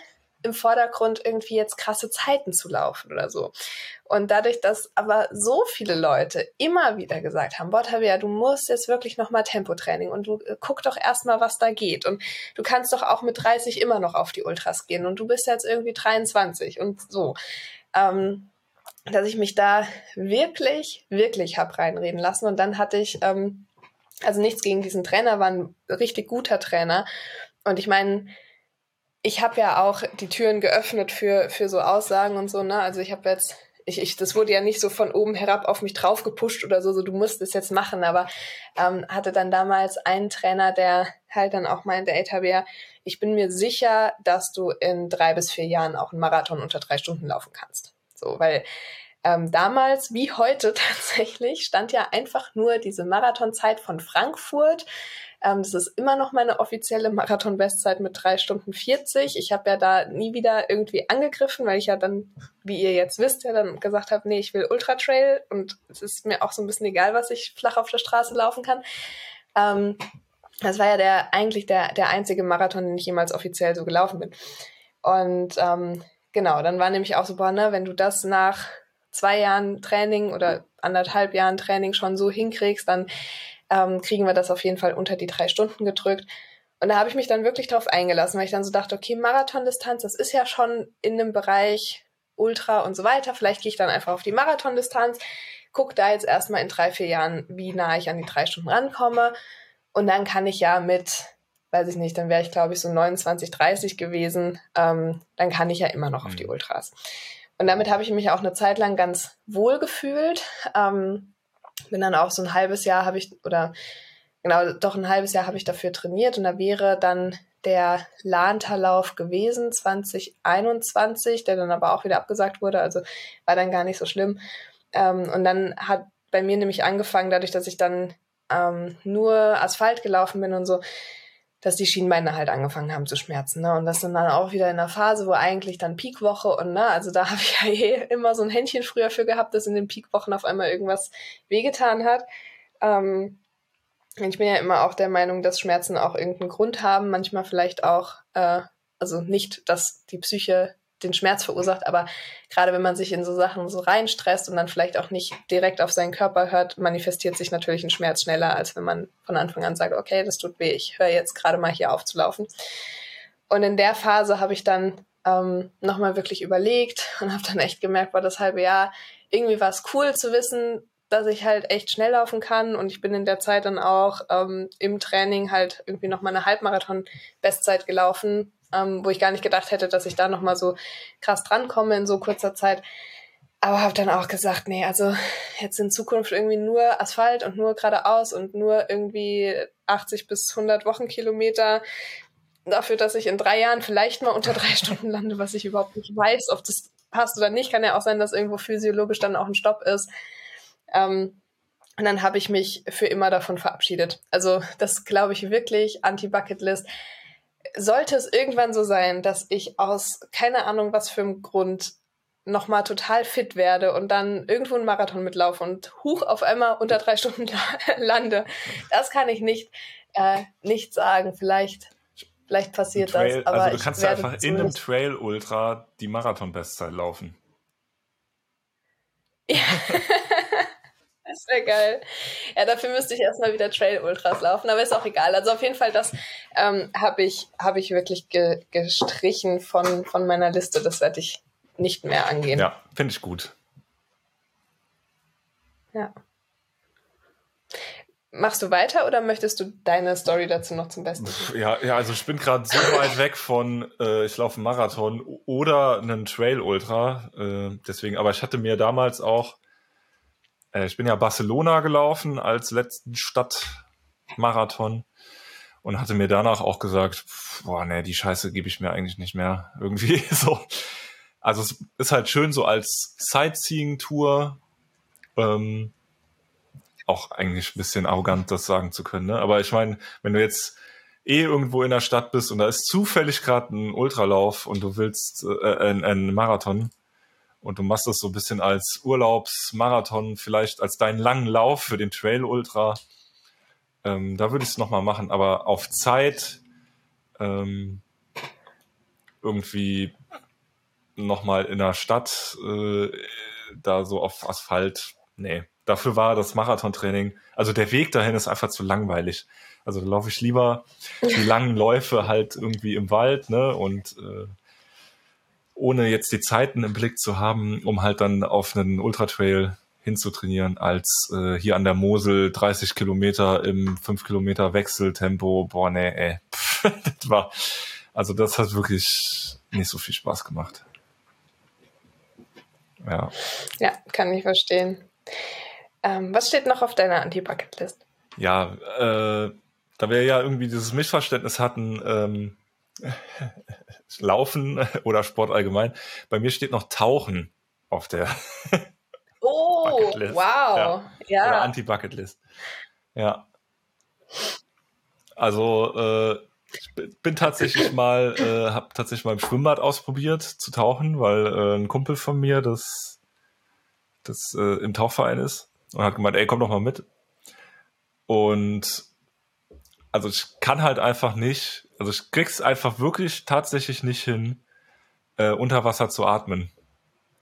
[SPEAKER 1] im Vordergrund irgendwie jetzt krasse Zeiten zu laufen oder so. Und dadurch, dass aber so viele Leute immer wieder gesagt haben, boah, Tabea, du musst jetzt wirklich nochmal Tempotraining und du äh, guck doch erstmal, was da geht. Und du kannst doch auch mit 30 immer noch auf die Ultras gehen und du bist jetzt irgendwie 23 und so. Ähm, dass ich mich da wirklich, wirklich hab reinreden lassen. Und dann hatte ich, ähm, also nichts gegen diesen Trainer, war ein richtig guter Trainer. Und ich meine, ich habe ja auch die Türen geöffnet für, für so Aussagen und so, ne? Also ich habe jetzt, ich, ich, das wurde ja nicht so von oben herab auf mich drauf gepusht oder so, so du musst es jetzt machen, aber ähm, hatte dann damals einen Trainer, der halt dann auch meinte, ey Tabea, ich bin mir sicher, dass du in drei bis vier Jahren auch einen Marathon unter drei Stunden laufen kannst. So, weil ähm, damals wie heute tatsächlich stand ja einfach nur diese Marathonzeit von Frankfurt ähm, das ist immer noch meine offizielle Marathon-Bestzeit mit drei Stunden 40. Ich habe ja da nie wieder irgendwie angegriffen, weil ich ja dann, wie ihr jetzt wisst, ja dann gesagt habe, nee, ich will Ultra Trail und es ist mir auch so ein bisschen egal, was ich flach auf der Straße laufen kann. Ähm, das war ja der eigentlich der, der einzige Marathon, den ich jemals offiziell so gelaufen bin. Und ähm, genau, dann war nämlich auch so, boah, ne, wenn du das nach zwei Jahren Training oder anderthalb Jahren Training schon so hinkriegst, dann ähm, kriegen wir das auf jeden Fall unter die drei Stunden gedrückt. Und da habe ich mich dann wirklich drauf eingelassen, weil ich dann so dachte, okay, Marathondistanz, das ist ja schon in einem Bereich Ultra und so weiter. Vielleicht gehe ich dann einfach auf die Marathondistanz, gucke da jetzt erstmal in drei, vier Jahren, wie nah ich an die drei Stunden rankomme. Und dann kann ich ja mit, weiß ich nicht, dann wäre ich, glaube ich, so 29, 30 gewesen. Ähm, dann kann ich ja immer noch auf die mhm. Ultras. Und damit habe ich mich auch eine Zeit lang ganz wohl gefühlt. Ähm, bin dann auch so ein halbes Jahr habe ich, oder genau, doch ein halbes Jahr habe ich dafür trainiert und da wäre dann der Lahnterlauf gewesen, 2021, der dann aber auch wieder abgesagt wurde, also war dann gar nicht so schlimm. Ähm, und dann hat bei mir nämlich angefangen, dadurch, dass ich dann ähm, nur Asphalt gelaufen bin und so, dass die Schienbeine halt angefangen haben zu schmerzen. Ne? Und das dann, dann auch wieder in einer Phase, wo eigentlich dann Peakwoche und ne, also da habe ich ja eh immer so ein Händchen früher für gehabt, dass in den Peakwochen auf einmal irgendwas wehgetan hat. Ähm, ich bin ja immer auch der Meinung, dass Schmerzen auch irgendeinen Grund haben, manchmal vielleicht auch äh, also nicht, dass die Psyche den Schmerz verursacht, aber gerade wenn man sich in so Sachen so reinstresst und dann vielleicht auch nicht direkt auf seinen Körper hört, manifestiert sich natürlich ein Schmerz schneller, als wenn man von Anfang an sagt, okay, das tut weh, ich höre jetzt gerade mal hier auf zu laufen. Und in der Phase habe ich dann ähm, nochmal wirklich überlegt und habe dann echt gemerkt, war das halbe Jahr, irgendwie war es cool zu wissen, dass ich halt echt schnell laufen kann und ich bin in der Zeit dann auch ähm, im Training halt irgendwie noch mal eine Halbmarathon-Bestzeit gelaufen, ähm, wo ich gar nicht gedacht hätte, dass ich da noch mal so krass drankomme in so kurzer Zeit. Aber habe dann auch gesagt, nee, also jetzt in Zukunft irgendwie nur Asphalt und nur geradeaus und nur irgendwie 80 bis 100 Wochenkilometer dafür, dass ich in drei Jahren vielleicht mal unter drei Stunden lande, was ich überhaupt nicht weiß, ob das passt oder nicht. Kann ja auch sein, dass irgendwo physiologisch dann auch ein Stopp ist. Ähm, und dann habe ich mich für immer davon verabschiedet. Also das glaube ich wirklich, Anti-Bucket-List. Sollte es irgendwann so sein, dass ich aus keine Ahnung was für einem Grund nochmal total fit werde und dann irgendwo einen Marathon mitlaufe und hoch auf einmal unter drei Stunden lande, das kann ich nicht, äh, nicht sagen. Vielleicht, vielleicht passiert
[SPEAKER 2] Trail,
[SPEAKER 1] das. Aber
[SPEAKER 2] also du kannst ja einfach in einem Trail Ultra die Marathon-Bestzeit laufen.
[SPEAKER 1] Ja. Das wäre geil. Ja, dafür müsste ich erstmal wieder Trail Ultras laufen, aber ist auch egal. Also auf jeden Fall, das ähm, habe ich, hab ich wirklich ge gestrichen von, von meiner Liste. Das werde ich nicht mehr angehen.
[SPEAKER 2] Ja, finde ich gut.
[SPEAKER 1] Ja. Machst du weiter oder möchtest du deine Story dazu noch zum Besten?
[SPEAKER 2] Ja, ja also ich bin gerade so weit weg von, äh, ich laufe einen Marathon oder einen Trail Ultra. Äh, deswegen, aber ich hatte mir damals auch ich bin ja Barcelona gelaufen als letzten Stadtmarathon und hatte mir danach auch gesagt, boah, nee, die Scheiße gebe ich mir eigentlich nicht mehr. Irgendwie so. Also es ist halt schön so als Sightseeing-Tour. Ähm, auch eigentlich ein bisschen arrogant, das sagen zu können. Ne? Aber ich meine, wenn du jetzt eh irgendwo in der Stadt bist und da ist zufällig gerade ein Ultralauf und du willst äh, ein, ein Marathon, und du machst das so ein bisschen als Urlaubsmarathon, vielleicht als deinen langen Lauf für den Trail Ultra, ähm, da würde ich es nochmal machen, aber auf Zeit ähm, irgendwie nochmal in der Stadt, äh, da so auf Asphalt, nee. Dafür war das Marathontraining, also der Weg dahin ist einfach zu langweilig. Also da laufe ich lieber die langen Läufe halt irgendwie im Wald, ne? Und äh, ohne jetzt die Zeiten im Blick zu haben, um halt dann auf einen Ultratrail hinzutrainieren, als äh, hier an der Mosel 30 Kilometer im 5 Kilometer Wechseltempo. Boah, nee, ey. das war, also das hat wirklich nicht so viel Spaß gemacht. Ja.
[SPEAKER 1] Ja, kann ich verstehen. Ähm, was steht noch auf deiner Anti-Bucket-List?
[SPEAKER 2] Ja, äh, da wir ja irgendwie dieses Missverständnis hatten, ähm, Laufen oder Sport allgemein. Bei mir steht noch Tauchen auf der
[SPEAKER 1] Oh, wow. Ja. ja.
[SPEAKER 2] Oder Anti-Bucket-List. Ja. Also, äh, ich bin tatsächlich mal, äh, habe tatsächlich mal im Schwimmbad ausprobiert zu tauchen, weil äh, ein Kumpel von mir das, das äh, im Tauchverein ist und hat gemeint, ey, komm doch mal mit. Und also ich kann halt einfach nicht, also ich krieg's einfach wirklich tatsächlich nicht hin, äh, unter Wasser zu atmen.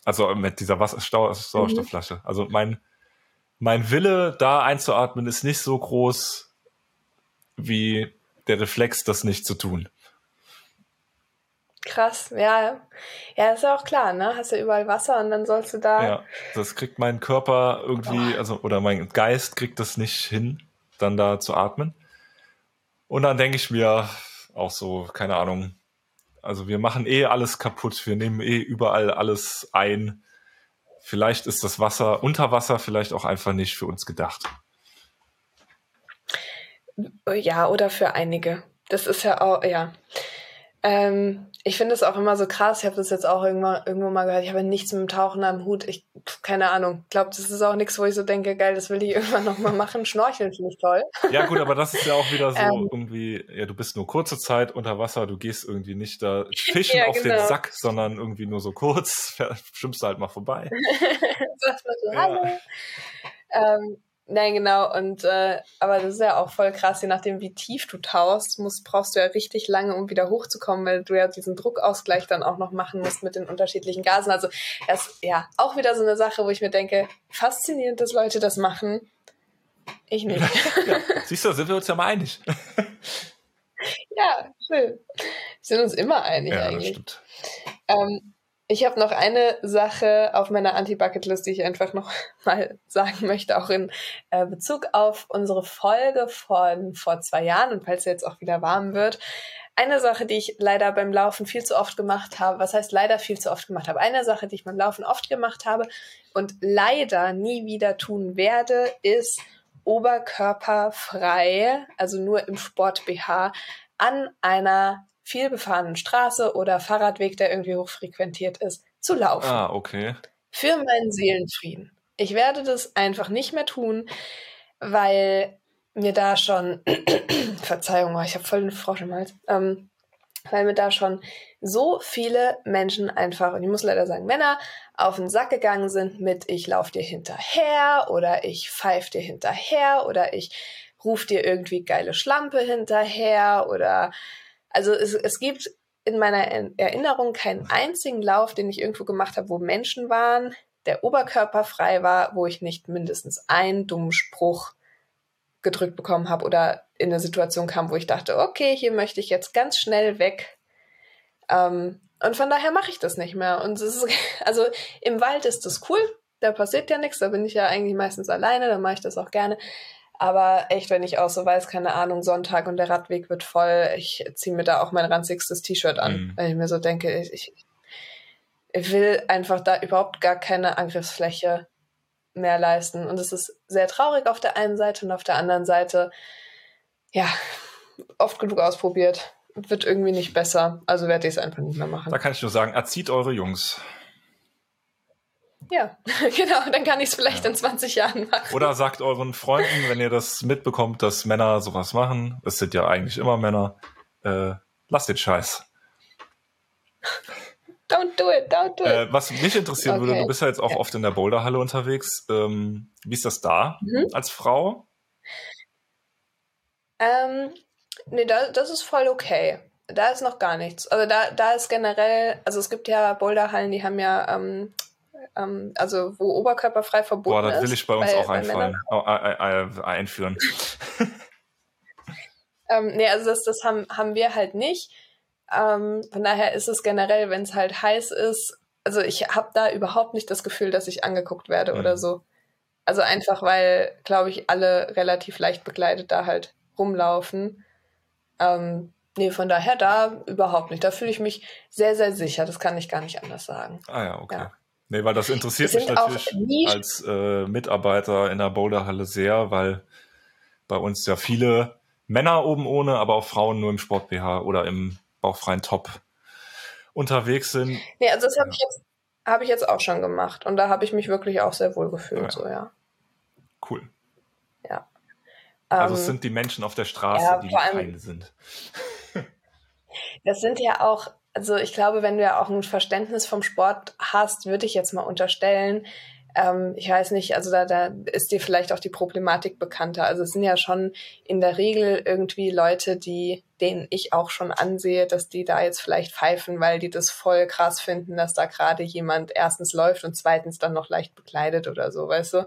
[SPEAKER 2] Also mit dieser Wasser Sauerstoffflasche. Mhm. Also mein, mein Wille, da einzuatmen, ist nicht so groß wie der Reflex, das nicht zu tun.
[SPEAKER 1] Krass, ja. Ja, ist ja auch klar, ne? Hast ja überall Wasser und dann sollst du da.
[SPEAKER 2] Ja, das kriegt mein Körper irgendwie, oh. also, oder mein Geist kriegt das nicht hin, dann da zu atmen. Und dann denke ich mir auch so, keine Ahnung, also wir machen eh alles kaputt, wir nehmen eh überall alles ein. Vielleicht ist das Wasser unter Wasser vielleicht auch einfach nicht für uns gedacht.
[SPEAKER 1] Ja, oder für einige. Das ist ja auch, ja. Ähm, ich finde es auch immer so krass. Ich habe das jetzt auch irgendwann, irgendwo mal gehört. Ich habe nichts mit dem Tauchen am Hut. Ich, keine Ahnung. Ich glaube, das ist auch nichts, wo ich so denke, geil, das will ich irgendwann nochmal machen. Schnorcheln finde ich toll.
[SPEAKER 2] Ja, gut, aber das ist ja auch wieder so ähm, irgendwie, ja, du bist nur kurze Zeit unter Wasser. Du gehst irgendwie nicht da fischen ja, auf genau. den Sack, sondern irgendwie nur so kurz. Schwimmst du halt mal vorbei.
[SPEAKER 1] Sagst mal so, ja. hallo. Ähm, Nein, genau. Und äh, aber das ist ja auch voll krass, je nachdem, wie tief du tauchst, musst, brauchst du ja richtig lange, um wieder hochzukommen, weil du ja diesen Druckausgleich dann auch noch machen musst mit den unterschiedlichen Gasen. Also das ist ja auch wieder so eine Sache, wo ich mir denke, faszinierend, dass Leute das machen. Ich nicht.
[SPEAKER 2] ja, siehst du, sind wir uns ja mal einig.
[SPEAKER 1] ja, schön. Wir sind uns immer einig ja, eigentlich. Das stimmt. Ähm, ich habe noch eine Sache auf meiner Anti-Bucket-List, die ich einfach noch mal sagen möchte, auch in äh, Bezug auf unsere Folge von vor zwei Jahren und falls jetzt auch wieder warm wird. Eine Sache, die ich leider beim Laufen viel zu oft gemacht habe, was heißt leider viel zu oft gemacht habe? Eine Sache, die ich beim Laufen oft gemacht habe und leider nie wieder tun werde, ist oberkörperfrei, also nur im Sport BH, an einer viel befahrenen Straße oder Fahrradweg, der irgendwie hochfrequentiert ist, zu laufen.
[SPEAKER 2] Ah, okay.
[SPEAKER 1] Für meinen Seelenfrieden. Ich werde das einfach nicht mehr tun, weil mir da schon, Verzeihung, ich habe voll den Frosch im Hals, ähm, weil mir da schon so viele Menschen einfach, und ich muss leider sagen, Männer, auf den Sack gegangen sind mit ich lauf dir hinterher oder ich pfeif dir hinterher oder ich ruf dir irgendwie geile Schlampe hinterher oder also es, es gibt in meiner Erinnerung keinen einzigen Lauf, den ich irgendwo gemacht habe, wo Menschen waren, der Oberkörper frei war, wo ich nicht mindestens einen dummen Spruch gedrückt bekommen habe oder in eine Situation kam, wo ich dachte, okay, hier möchte ich jetzt ganz schnell weg. Ähm, und von daher mache ich das nicht mehr. Und ist, also im Wald ist das cool, da passiert ja nichts, da bin ich ja eigentlich meistens alleine, da mache ich das auch gerne. Aber echt, wenn ich auch so weiß, keine Ahnung, Sonntag und der Radweg wird voll, ich ziehe mir da auch mein ranzigstes T-Shirt an, mhm. weil ich mir so denke, ich, ich will einfach da überhaupt gar keine Angriffsfläche mehr leisten. Und es ist sehr traurig auf der einen Seite und auf der anderen Seite, ja, oft genug ausprobiert. Wird irgendwie nicht besser. Also werde ich es einfach nicht mehr machen.
[SPEAKER 2] Da kann ich nur sagen, erzieht eure Jungs.
[SPEAKER 1] Ja, genau, dann kann ich es vielleicht ja. in 20 Jahren machen.
[SPEAKER 2] Oder sagt euren Freunden, wenn ihr das mitbekommt, dass Männer sowas machen, es sind ja eigentlich immer Männer, äh, lasst den Scheiß.
[SPEAKER 1] Don't do it, don't do it.
[SPEAKER 2] Äh, was mich interessieren okay. würde, du bist ja jetzt auch ja. oft in der Boulderhalle unterwegs. Ähm, wie ist das da mhm. als Frau?
[SPEAKER 1] Ähm, nee, da, das ist voll okay. Da ist noch gar nichts. Also da, da ist generell, also es gibt ja Boulderhallen, die haben ja ähm, ähm, also wo oberkörperfrei verboten ist.
[SPEAKER 2] Boah, das will ich bei uns bei, auch einfallen, oh, äh, äh, einführen.
[SPEAKER 1] ähm, nee, also das, das haben, haben wir halt nicht. Ähm, von daher ist es generell, wenn es halt heiß ist, also ich habe da überhaupt nicht das Gefühl, dass ich angeguckt werde mhm. oder so. Also einfach, weil, glaube ich, alle relativ leicht bekleidet da halt rumlaufen. Ähm, nee, von daher da überhaupt nicht. Da fühle ich mich sehr, sehr sicher. Das kann ich gar nicht anders sagen.
[SPEAKER 2] Ah ja, okay. Ja. Nee, weil das interessiert mich natürlich als äh, Mitarbeiter in der Boulderhalle sehr, weil bei uns ja viele Männer oben ohne, aber auch Frauen nur im Sport BH oder im bauchfreien Top unterwegs sind.
[SPEAKER 1] Nee, also das habe ja. ich jetzt habe ich jetzt auch schon gemacht und da habe ich mich wirklich auch sehr wohl gefühlt, ja. so ja.
[SPEAKER 2] Cool.
[SPEAKER 1] Ja.
[SPEAKER 2] Also es ähm, sind die Menschen auf der Straße, ja, die die Feinde sind.
[SPEAKER 1] Das sind ja auch also ich glaube, wenn du ja auch ein Verständnis vom Sport hast, würde ich jetzt mal unterstellen, ähm, ich weiß nicht, also da, da ist dir vielleicht auch die Problematik bekannter. Also es sind ja schon in der Regel irgendwie Leute, die, denen ich auch schon ansehe, dass die da jetzt vielleicht pfeifen, weil die das voll krass finden, dass da gerade jemand erstens läuft und zweitens dann noch leicht bekleidet oder so, weißt du?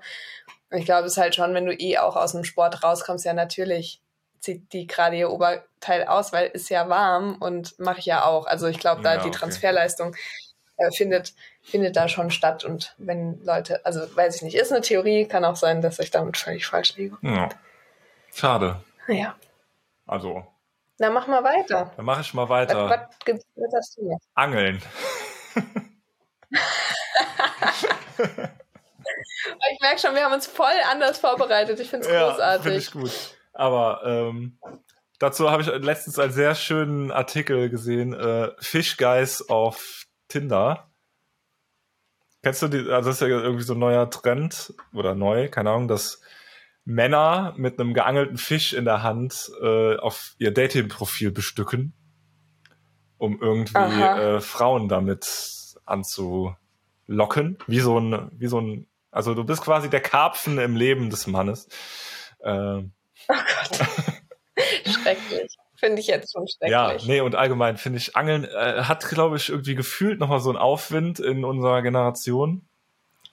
[SPEAKER 1] ich glaube, es ist halt schon, wenn du eh auch aus dem Sport rauskommst, ja natürlich zieht die gerade ihr Oberteil aus, weil ist ja warm und mache ich ja auch. Also ich glaube, da ja, die okay. Transferleistung äh, findet, findet da schon statt. Und wenn Leute, also weiß ich nicht, ist eine Theorie, kann auch sein, dass ich damit völlig falsch liege.
[SPEAKER 2] Ja. Schade.
[SPEAKER 1] Ja.
[SPEAKER 2] Also.
[SPEAKER 1] Na, mach mal weiter.
[SPEAKER 2] Dann mache ich mal weiter. Was, was, was hast du? Angeln.
[SPEAKER 1] ich merke schon, wir haben uns voll anders vorbereitet. Ich finde es ja, großartig.
[SPEAKER 2] Finde ich gut. Aber ähm, dazu habe ich letztens einen sehr schönen Artikel gesehen, äh, Fish Guys auf Tinder. Kennst du die, also das ist ja irgendwie so ein neuer Trend oder neu, keine Ahnung, dass Männer mit einem geangelten Fisch in der Hand äh, auf ihr Dating-Profil bestücken, um irgendwie äh, Frauen damit anzulocken, wie so ein, wie so ein Also du bist quasi der Karpfen im Leben des Mannes. Ähm. Oh Gott.
[SPEAKER 1] Schrecklich. Finde ich jetzt schon schrecklich.
[SPEAKER 2] Ja, nee, und allgemein finde ich, Angeln äh, hat, glaube ich, irgendwie gefühlt nochmal so einen Aufwind in unserer Generation.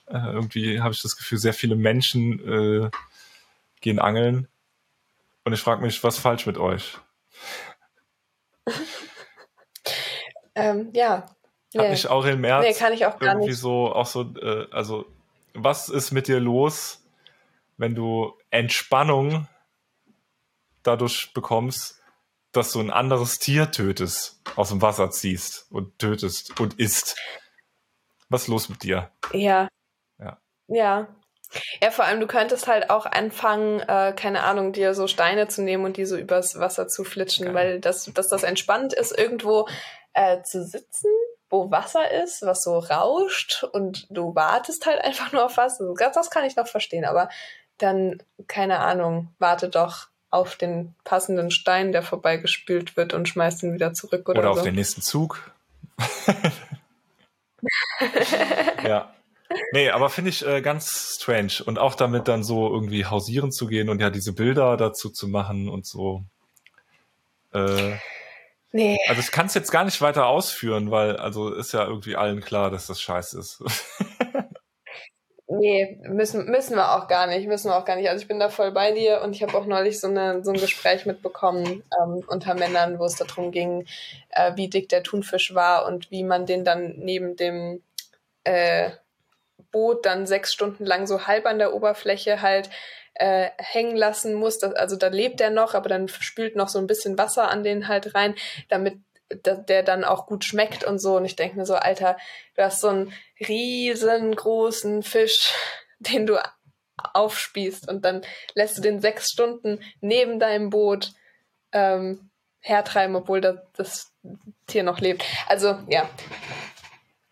[SPEAKER 2] Äh, irgendwie habe ich das Gefühl, sehr viele Menschen äh, gehen angeln. Und ich frage mich, was falsch mit euch?
[SPEAKER 1] ähm, ja.
[SPEAKER 2] Nee. Hat nicht Aurel Merz
[SPEAKER 1] nee, kann ich auch gar
[SPEAKER 2] irgendwie
[SPEAKER 1] nicht.
[SPEAKER 2] so, auch so, äh, also, was ist mit dir los, wenn du Entspannung dadurch bekommst, dass du ein anderes Tier tötest, aus dem Wasser ziehst und tötest und isst? Was ist los mit dir?
[SPEAKER 1] Ja.
[SPEAKER 2] Ja.
[SPEAKER 1] Ja. Ja, vor allem, du könntest halt auch anfangen, äh, keine Ahnung, dir so Steine zu nehmen und die so übers Wasser zu flitschen, Geil. weil das, dass das entspannt ist, irgendwo äh, zu sitzen, wo Wasser ist, was so rauscht und du wartest halt einfach nur auf Wasser. Das kann ich noch verstehen, aber dann, keine Ahnung, warte doch auf den passenden Stein, der vorbeigespült wird und schmeißt ihn wieder zurück oder,
[SPEAKER 2] oder
[SPEAKER 1] so.
[SPEAKER 2] auf den nächsten Zug. ja. Nee, aber finde ich äh, ganz strange. Und auch damit dann so irgendwie hausieren zu gehen und ja diese Bilder dazu zu machen und so. Äh,
[SPEAKER 1] nee.
[SPEAKER 2] Also ich kann es jetzt gar nicht weiter ausführen, weil also ist ja irgendwie allen klar, dass das scheiße ist.
[SPEAKER 1] nee, müssen, müssen wir auch gar nicht, müssen wir auch gar nicht. Also ich bin da voll bei dir und ich habe auch neulich so, eine, so ein Gespräch mitbekommen ähm, unter Männern, wo es darum ging, äh, wie dick der Thunfisch war und wie man den dann neben dem äh, Boot dann sechs Stunden lang so halb an der Oberfläche halt äh, hängen lassen muss. Das, also da lebt er noch, aber dann spült noch so ein bisschen Wasser an den halt rein, damit der dann auch gut schmeckt und so. Und ich denke mir so, Alter, du hast so einen riesengroßen Fisch, den du aufspießt und dann lässt du den sechs Stunden neben deinem Boot ähm, hertreiben, obwohl das, das Tier noch lebt. Also ja,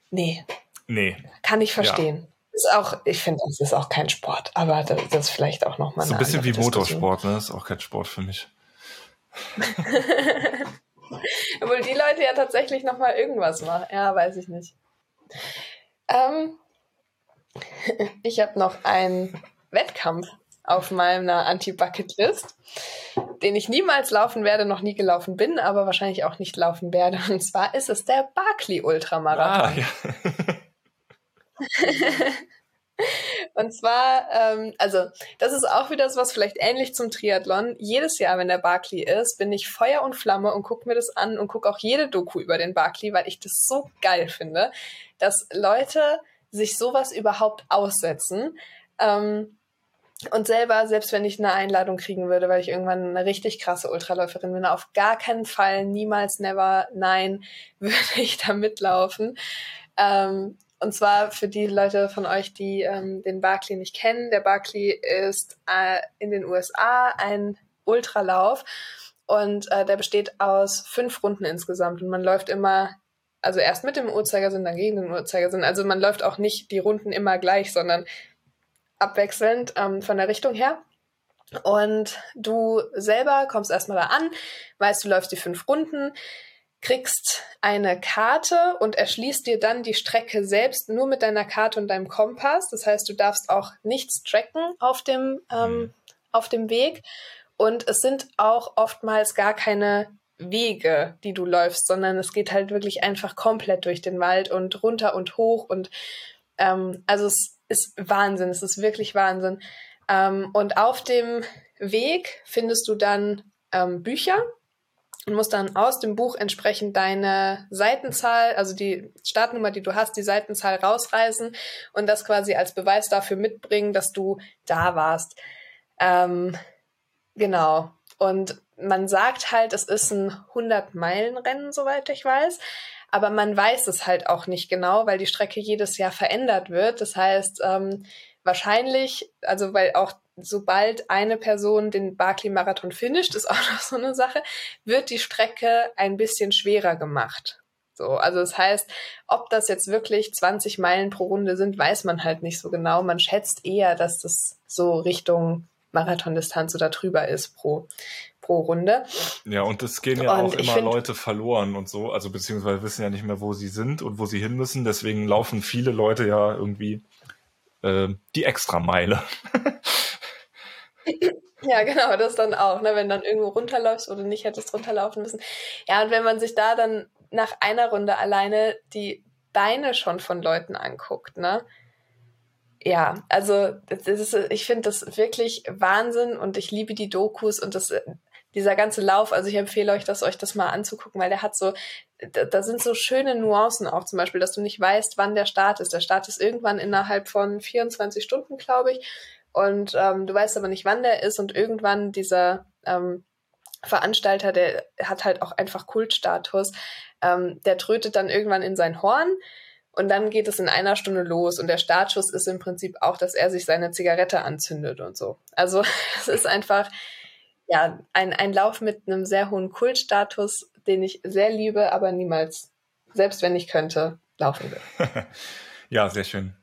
[SPEAKER 1] nee.
[SPEAKER 2] Nee.
[SPEAKER 1] Kann ich verstehen. Ja. Ist auch, ich finde, es ist auch kein Sport, aber das, das ist vielleicht auch nochmal
[SPEAKER 2] So ein bisschen wie Motorsport, ne? Das ist auch kein Sport für mich.
[SPEAKER 1] Obwohl die Leute ja tatsächlich nochmal irgendwas machen. Ja, weiß ich nicht. Ähm, ich habe noch einen Wettkampf auf meiner Anti-Bucket-List, den ich niemals laufen werde, noch nie gelaufen bin, aber wahrscheinlich auch nicht laufen werde. Und zwar ist es der Barclay Ultramarathon. Ah, ja. Und zwar, ähm, also das ist auch wieder was vielleicht ähnlich zum Triathlon. Jedes Jahr, wenn der Barclay ist, bin ich Feuer und Flamme und gucke mir das an und gucke auch jede Doku über den Barclay, weil ich das so geil finde, dass Leute sich sowas überhaupt aussetzen. Ähm, und selber, selbst wenn ich eine Einladung kriegen würde, weil ich irgendwann eine richtig krasse Ultraläuferin bin, auf gar keinen Fall, niemals, never, nein, würde ich da mitlaufen. Ähm, und zwar für die Leute von euch, die ähm, den Barclay nicht kennen. Der Barclay ist äh, in den USA ein Ultralauf und äh, der besteht aus fünf Runden insgesamt und man läuft immer, also erst mit dem Uhrzeigersinn, dann gegen den Uhrzeigersinn. Also man läuft auch nicht die Runden immer gleich, sondern abwechselnd ähm, von der Richtung her. Und du selber kommst erstmal da an, weißt, du läufst die fünf Runden kriegst eine Karte und erschließt dir dann die Strecke selbst nur mit deiner Karte und deinem Kompass. Das heißt, du darfst auch nichts tracken auf dem, ähm, mhm. auf dem Weg. Und es sind auch oftmals gar keine Wege, die du läufst, sondern es geht halt wirklich einfach komplett durch den Wald und runter und hoch. Und ähm, also es ist Wahnsinn, es ist wirklich Wahnsinn. Ähm, und auf dem Weg findest du dann ähm, Bücher, und musst dann aus dem Buch entsprechend deine Seitenzahl, also die Startnummer, die du hast, die Seitenzahl rausreißen und das quasi als Beweis dafür mitbringen, dass du da warst. Ähm, genau. Und man sagt halt, es ist ein 100-Meilen-Rennen, soweit ich weiß. Aber man weiß es halt auch nicht genau, weil die Strecke jedes Jahr verändert wird. Das heißt, ähm, wahrscheinlich, also weil auch sobald eine Person den Barclay-Marathon finisht, ist auch noch so eine Sache, wird die Strecke ein bisschen schwerer gemacht. So, also das heißt, ob das jetzt wirklich 20 Meilen pro Runde sind, weiß man halt nicht so genau. Man schätzt eher, dass das so Richtung Marathondistanz oder drüber ist pro, pro Runde.
[SPEAKER 2] Ja, und es gehen ja und auch immer Leute verloren und so, also beziehungsweise wissen ja nicht mehr, wo sie sind und wo sie hin müssen. Deswegen laufen viele Leute ja irgendwie äh, die Extrameile.
[SPEAKER 1] Ja, genau, das dann auch, ne, wenn dann irgendwo runterläufst, du nicht hättest runterlaufen müssen. Ja, und wenn man sich da dann nach einer Runde alleine die Beine schon von Leuten anguckt, ne? Ja, also das ist, ich finde das wirklich Wahnsinn und ich liebe die Dokus und das, dieser ganze Lauf, also ich empfehle euch das, euch das mal anzugucken, weil der hat so, da, da sind so schöne Nuancen auch zum Beispiel, dass du nicht weißt, wann der Start ist. Der Start ist irgendwann innerhalb von 24 Stunden, glaube ich. Und ähm, du weißt aber nicht, wann der ist und irgendwann dieser ähm, Veranstalter, der hat halt auch einfach Kultstatus, ähm, der trötet dann irgendwann in sein Horn und dann geht es in einer Stunde los und der Startschuss ist im Prinzip auch, dass er sich seine Zigarette anzündet und so. Also es ist einfach ja ein, ein Lauf mit einem sehr hohen Kultstatus, den ich sehr liebe, aber niemals, selbst wenn ich könnte, laufen will.
[SPEAKER 2] ja, sehr schön.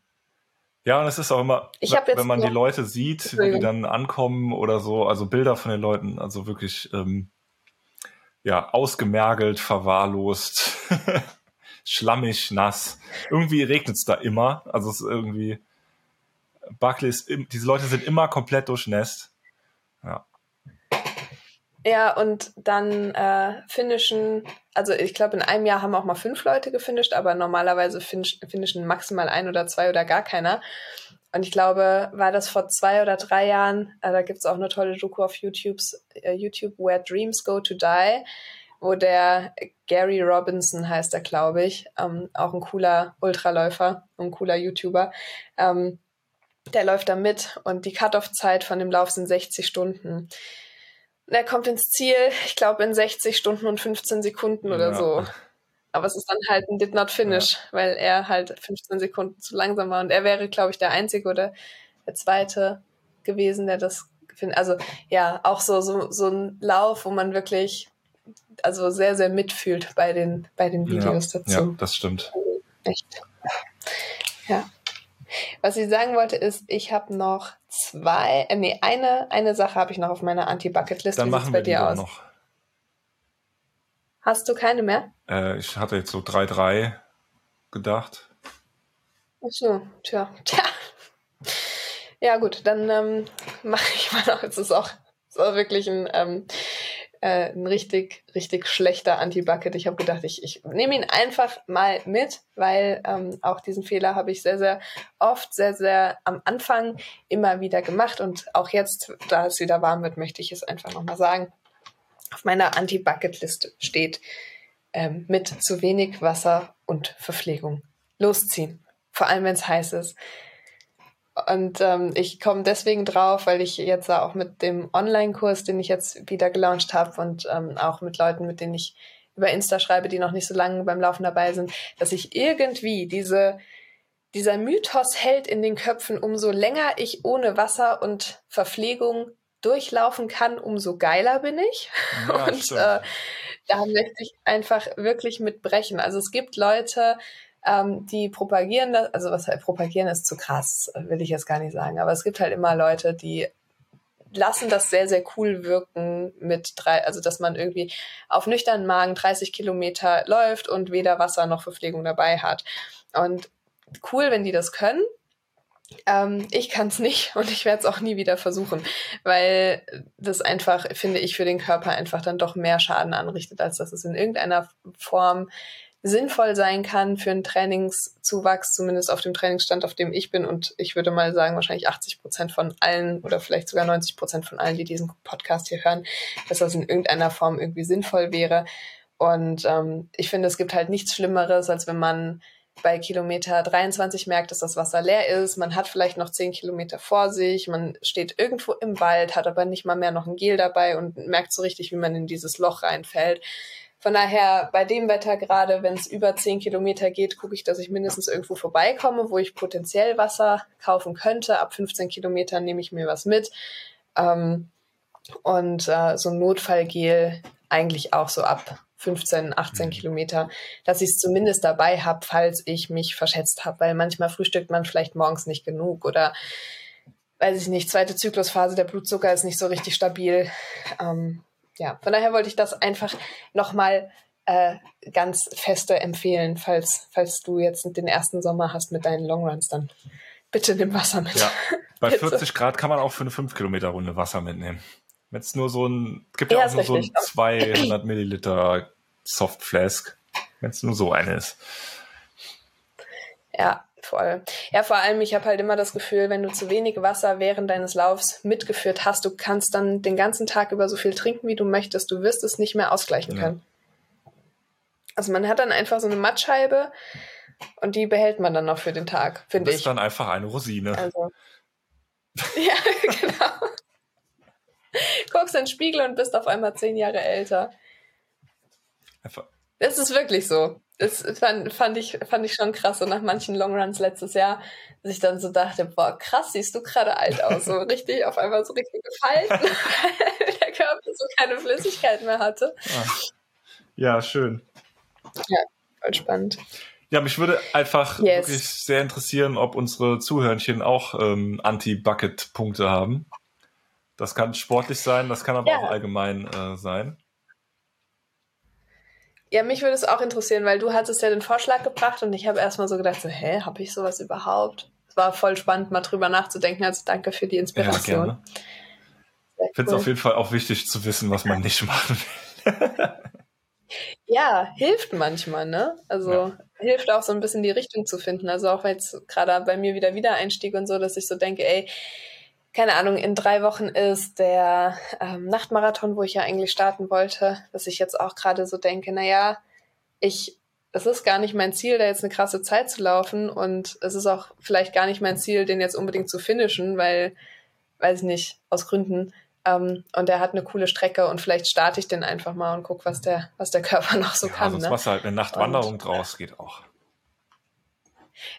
[SPEAKER 2] Ja, und es ist auch immer, wenn man die Leute sieht, wie die dann ankommen oder so, also Bilder von den Leuten, also wirklich ähm, ja, ausgemergelt, verwahrlost, schlammig, nass. Irgendwie regnet es da immer. Also es ist irgendwie. Buckley ist, diese Leute sind immer komplett durchnässt. Ja.
[SPEAKER 1] Und dann äh, finishen, also ich glaube, in einem Jahr haben auch mal fünf Leute gefinisht, aber normalerweise finishen maximal ein oder zwei oder gar keiner. Und ich glaube, war das vor zwei oder drei Jahren, äh, da gibt's auch eine tolle Doku auf YouTubes, äh, YouTube, Where Dreams Go to Die, wo der Gary Robinson heißt er, glaube ich, ähm, auch ein cooler Ultraläufer, ein cooler YouTuber, ähm, der läuft da mit und die Cut-off-Zeit von dem Lauf sind 60 Stunden. Er kommt ins Ziel, ich glaube, in 60 Stunden und 15 Sekunden oder ja. so. Aber es ist dann halt ein Did Not Finish, ja. weil er halt 15 Sekunden zu langsam war. Und er wäre, glaube ich, der Einzige oder der Zweite gewesen, der das findet. Also ja, auch so, so, so ein Lauf, wo man wirklich also sehr, sehr mitfühlt bei den, bei den Videos
[SPEAKER 2] ja, dazu. Ja, das stimmt.
[SPEAKER 1] Echt. Ja. Was ich sagen wollte ist, ich habe noch zwei, äh, nee, eine, eine Sache habe ich noch auf meiner Anti-Bucket-List.
[SPEAKER 2] Dann Wie machen wir bei dir aus? noch.
[SPEAKER 1] Hast du keine mehr?
[SPEAKER 2] Äh, ich hatte jetzt so 3-3 gedacht.
[SPEAKER 1] Ach so, tja. tja. Ja, gut, dann ähm, mache ich mal noch. Es ist auch, ist auch wirklich ein ähm, äh, ein richtig, richtig schlechter Anti-Bucket. Ich habe gedacht, ich, ich nehme ihn einfach mal mit, weil ähm, auch diesen Fehler habe ich sehr, sehr oft, sehr, sehr am Anfang immer wieder gemacht. Und auch jetzt, da es wieder warm wird, möchte ich es einfach nochmal sagen. Auf meiner Anti-Bucket-Liste steht ähm, mit zu wenig Wasser und Verpflegung. Losziehen. Vor allem, wenn es heiß ist. Und ähm, ich komme deswegen drauf, weil ich jetzt auch mit dem Online-Kurs, den ich jetzt wieder gelauncht habe und ähm, auch mit Leuten, mit denen ich über Insta schreibe, die noch nicht so lange beim Laufen dabei sind, dass ich irgendwie diese, dieser Mythos hält in den Köpfen, umso länger ich ohne Wasser und Verpflegung durchlaufen kann, umso geiler bin ich. Ja, und äh, da möchte ich einfach wirklich mitbrechen. Also es gibt Leute, ähm, die propagieren das, also was halt propagieren ist zu krass, will ich jetzt gar nicht sagen, aber es gibt halt immer Leute, die lassen das sehr, sehr cool wirken mit drei, also dass man irgendwie auf nüchternen Magen 30 Kilometer läuft und weder Wasser noch Verpflegung dabei hat. Und cool, wenn die das können. Ähm, ich kann es nicht und ich werde es auch nie wieder versuchen, weil das einfach, finde ich, für den Körper einfach dann doch mehr Schaden anrichtet, als dass es in irgendeiner Form sinnvoll sein kann für einen Trainingszuwachs, zumindest auf dem Trainingsstand, auf dem ich bin. Und ich würde mal sagen, wahrscheinlich 80 Prozent von allen oder vielleicht sogar 90 Prozent von allen, die diesen Podcast hier hören, dass das in irgendeiner Form irgendwie sinnvoll wäre. Und ähm, ich finde, es gibt halt nichts Schlimmeres, als wenn man bei Kilometer 23 merkt, dass das Wasser leer ist. Man hat vielleicht noch 10 Kilometer vor sich. Man steht irgendwo im Wald, hat aber nicht mal mehr noch ein Gel dabei und merkt so richtig, wie man in dieses Loch reinfällt. Von daher, bei dem Wetter gerade, wenn es über 10 Kilometer geht, gucke ich, dass ich mindestens irgendwo vorbeikomme, wo ich potenziell Wasser kaufen könnte. Ab 15 Kilometern nehme ich mir was mit. Ähm, und äh, so ein Notfallgel eigentlich auch so ab 15, 18 mhm. Kilometer, dass ich es zumindest dabei habe, falls ich mich verschätzt habe, weil manchmal frühstückt man vielleicht morgens nicht genug oder weiß ich nicht, zweite Zyklusphase, der Blutzucker ist nicht so richtig stabil. Ähm, ja, von daher wollte ich das einfach nochmal äh, ganz feste empfehlen, falls, falls du jetzt den ersten Sommer hast mit deinen Longruns, dann bitte nimm Wasser mit.
[SPEAKER 2] Ja, bei 40 Grad kann man auch für eine 5 Kilometer Runde Wasser mitnehmen. Wenn es nur so ein, gibt ja, ja auch nur so ein 200 Milliliter Soft Flask, wenn es nur so eine ist.
[SPEAKER 1] Ja, voll. Ja, vor allem, ich habe halt immer das Gefühl, wenn du zu wenig Wasser während deines Laufs mitgeführt hast, du kannst dann den ganzen Tag über so viel trinken, wie du möchtest. Du wirst es nicht mehr ausgleichen ja. können. Also man hat dann einfach so eine Mattscheibe und die behält man dann noch für den Tag, finde ich. Das
[SPEAKER 2] ist dann einfach eine Rosine. Also.
[SPEAKER 1] ja, genau. Guckst in den Spiegel und bist auf einmal zehn Jahre älter. Einfach. Das ist wirklich so. Das fand, fand, ich, fand ich schon krass, so nach manchen Longruns letztes Jahr, dass ich dann so dachte, boah, krass, siehst du gerade alt aus. So richtig, auf einmal so richtig gefalten, weil der Körper so keine Flüssigkeit mehr hatte.
[SPEAKER 2] Ah. Ja, schön.
[SPEAKER 1] Ja, voll spannend.
[SPEAKER 2] Ja, mich würde einfach yes. wirklich sehr interessieren, ob unsere Zuhörnchen auch ähm, Anti-Bucket-Punkte haben. Das kann sportlich sein, das kann aber ja. auch allgemein äh, sein.
[SPEAKER 1] Ja, mich würde es auch interessieren, weil du hattest ja den Vorschlag gebracht und ich habe erstmal so gedacht, so, hä, habe ich sowas überhaupt? Es war voll spannend, mal drüber nachzudenken. Also danke für die Inspiration. Ja,
[SPEAKER 2] ich finde es cool. auf jeden Fall auch wichtig zu wissen, was man nicht machen will.
[SPEAKER 1] Ja, hilft manchmal, ne? Also ja. hilft auch so ein bisschen die Richtung zu finden. Also auch jetzt gerade bei mir wieder Wiedereinstieg und so, dass ich so denke, ey, keine Ahnung, in drei Wochen ist der ähm, Nachtmarathon, wo ich ja eigentlich starten wollte, dass ich jetzt auch gerade so denke, naja, ich, es ist gar nicht mein Ziel, da jetzt eine krasse Zeit zu laufen und es ist auch vielleicht gar nicht mein Ziel, den jetzt unbedingt zu finishen, weil, weiß ich nicht, aus Gründen, ähm, und der hat eine coole Strecke und vielleicht starte ich den einfach mal und gucke, was der, was der Körper noch so
[SPEAKER 2] ja,
[SPEAKER 1] kann.
[SPEAKER 2] Sonst ne? machst du halt eine Nachtwanderung und, draus, geht auch.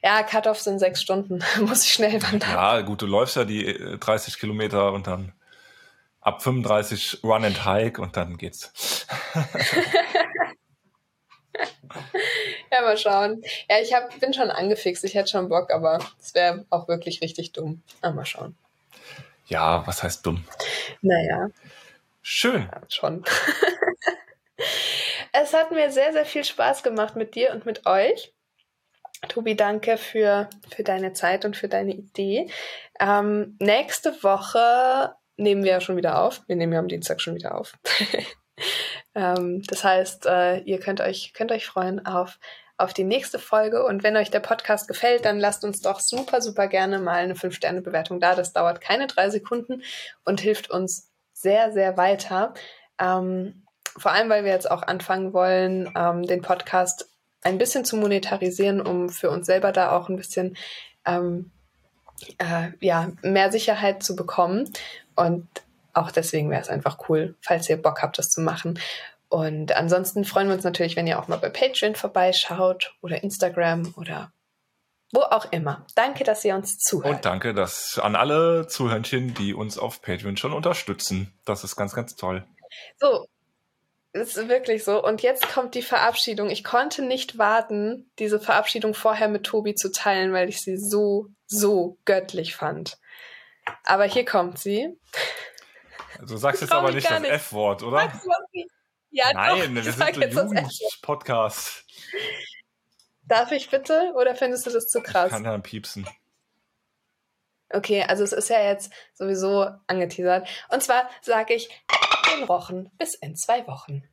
[SPEAKER 1] Ja, Cut-Off sind sechs Stunden, muss ich schnell wandern.
[SPEAKER 2] Ja, gut, du läufst ja die 30 äh, Kilometer und dann ab 35 Run and Hike und dann geht's.
[SPEAKER 1] ja, mal schauen. Ja, ich hab, bin schon angefixt, ich hätte schon Bock, aber es wäre auch wirklich richtig dumm. Aber mal schauen.
[SPEAKER 2] Ja, was heißt dumm?
[SPEAKER 1] Naja.
[SPEAKER 2] Schön.
[SPEAKER 1] Ja, schon. es hat mir sehr, sehr viel Spaß gemacht mit dir und mit euch. Tobi, danke für, für deine Zeit und für deine Idee. Ähm, nächste Woche nehmen wir ja schon wieder auf. Wir nehmen ja am Dienstag schon wieder auf. ähm, das heißt, äh, ihr könnt euch, könnt euch freuen auf auf die nächste Folge. Und wenn euch der Podcast gefällt, dann lasst uns doch super, super gerne mal eine 5-Sterne-Bewertung da. Das dauert keine drei Sekunden und hilft uns sehr, sehr weiter. Ähm, vor allem, weil wir jetzt auch anfangen wollen, ähm, den Podcast ein bisschen zu monetarisieren, um für uns selber da auch ein bisschen ähm, äh, ja, mehr Sicherheit zu bekommen. Und auch deswegen wäre es einfach cool, falls ihr Bock habt, das zu machen. Und ansonsten freuen wir uns natürlich, wenn ihr auch mal bei Patreon vorbeischaut oder Instagram oder wo auch immer. Danke, dass ihr uns zuhört.
[SPEAKER 2] Und danke dass an alle Zuhörnchen, die uns auf Patreon schon unterstützen. Das ist ganz, ganz toll.
[SPEAKER 1] So, ist wirklich so. Und jetzt kommt die Verabschiedung. Ich konnte nicht warten, diese Verabschiedung vorher mit Tobi zu teilen, weil ich sie so, so göttlich fand. Aber hier kommt sie.
[SPEAKER 2] Also du sagst jetzt aber nicht das F-Wort, oder? Ja, Nein, doch, wir sind ein Jugendpodcast.
[SPEAKER 1] Darf ich bitte? Oder findest du das zu krass? Ich
[SPEAKER 2] kann dann piepsen.
[SPEAKER 1] Okay, also es ist ja jetzt sowieso angeteasert. Und zwar sage ich den Rochen bis in zwei Wochen.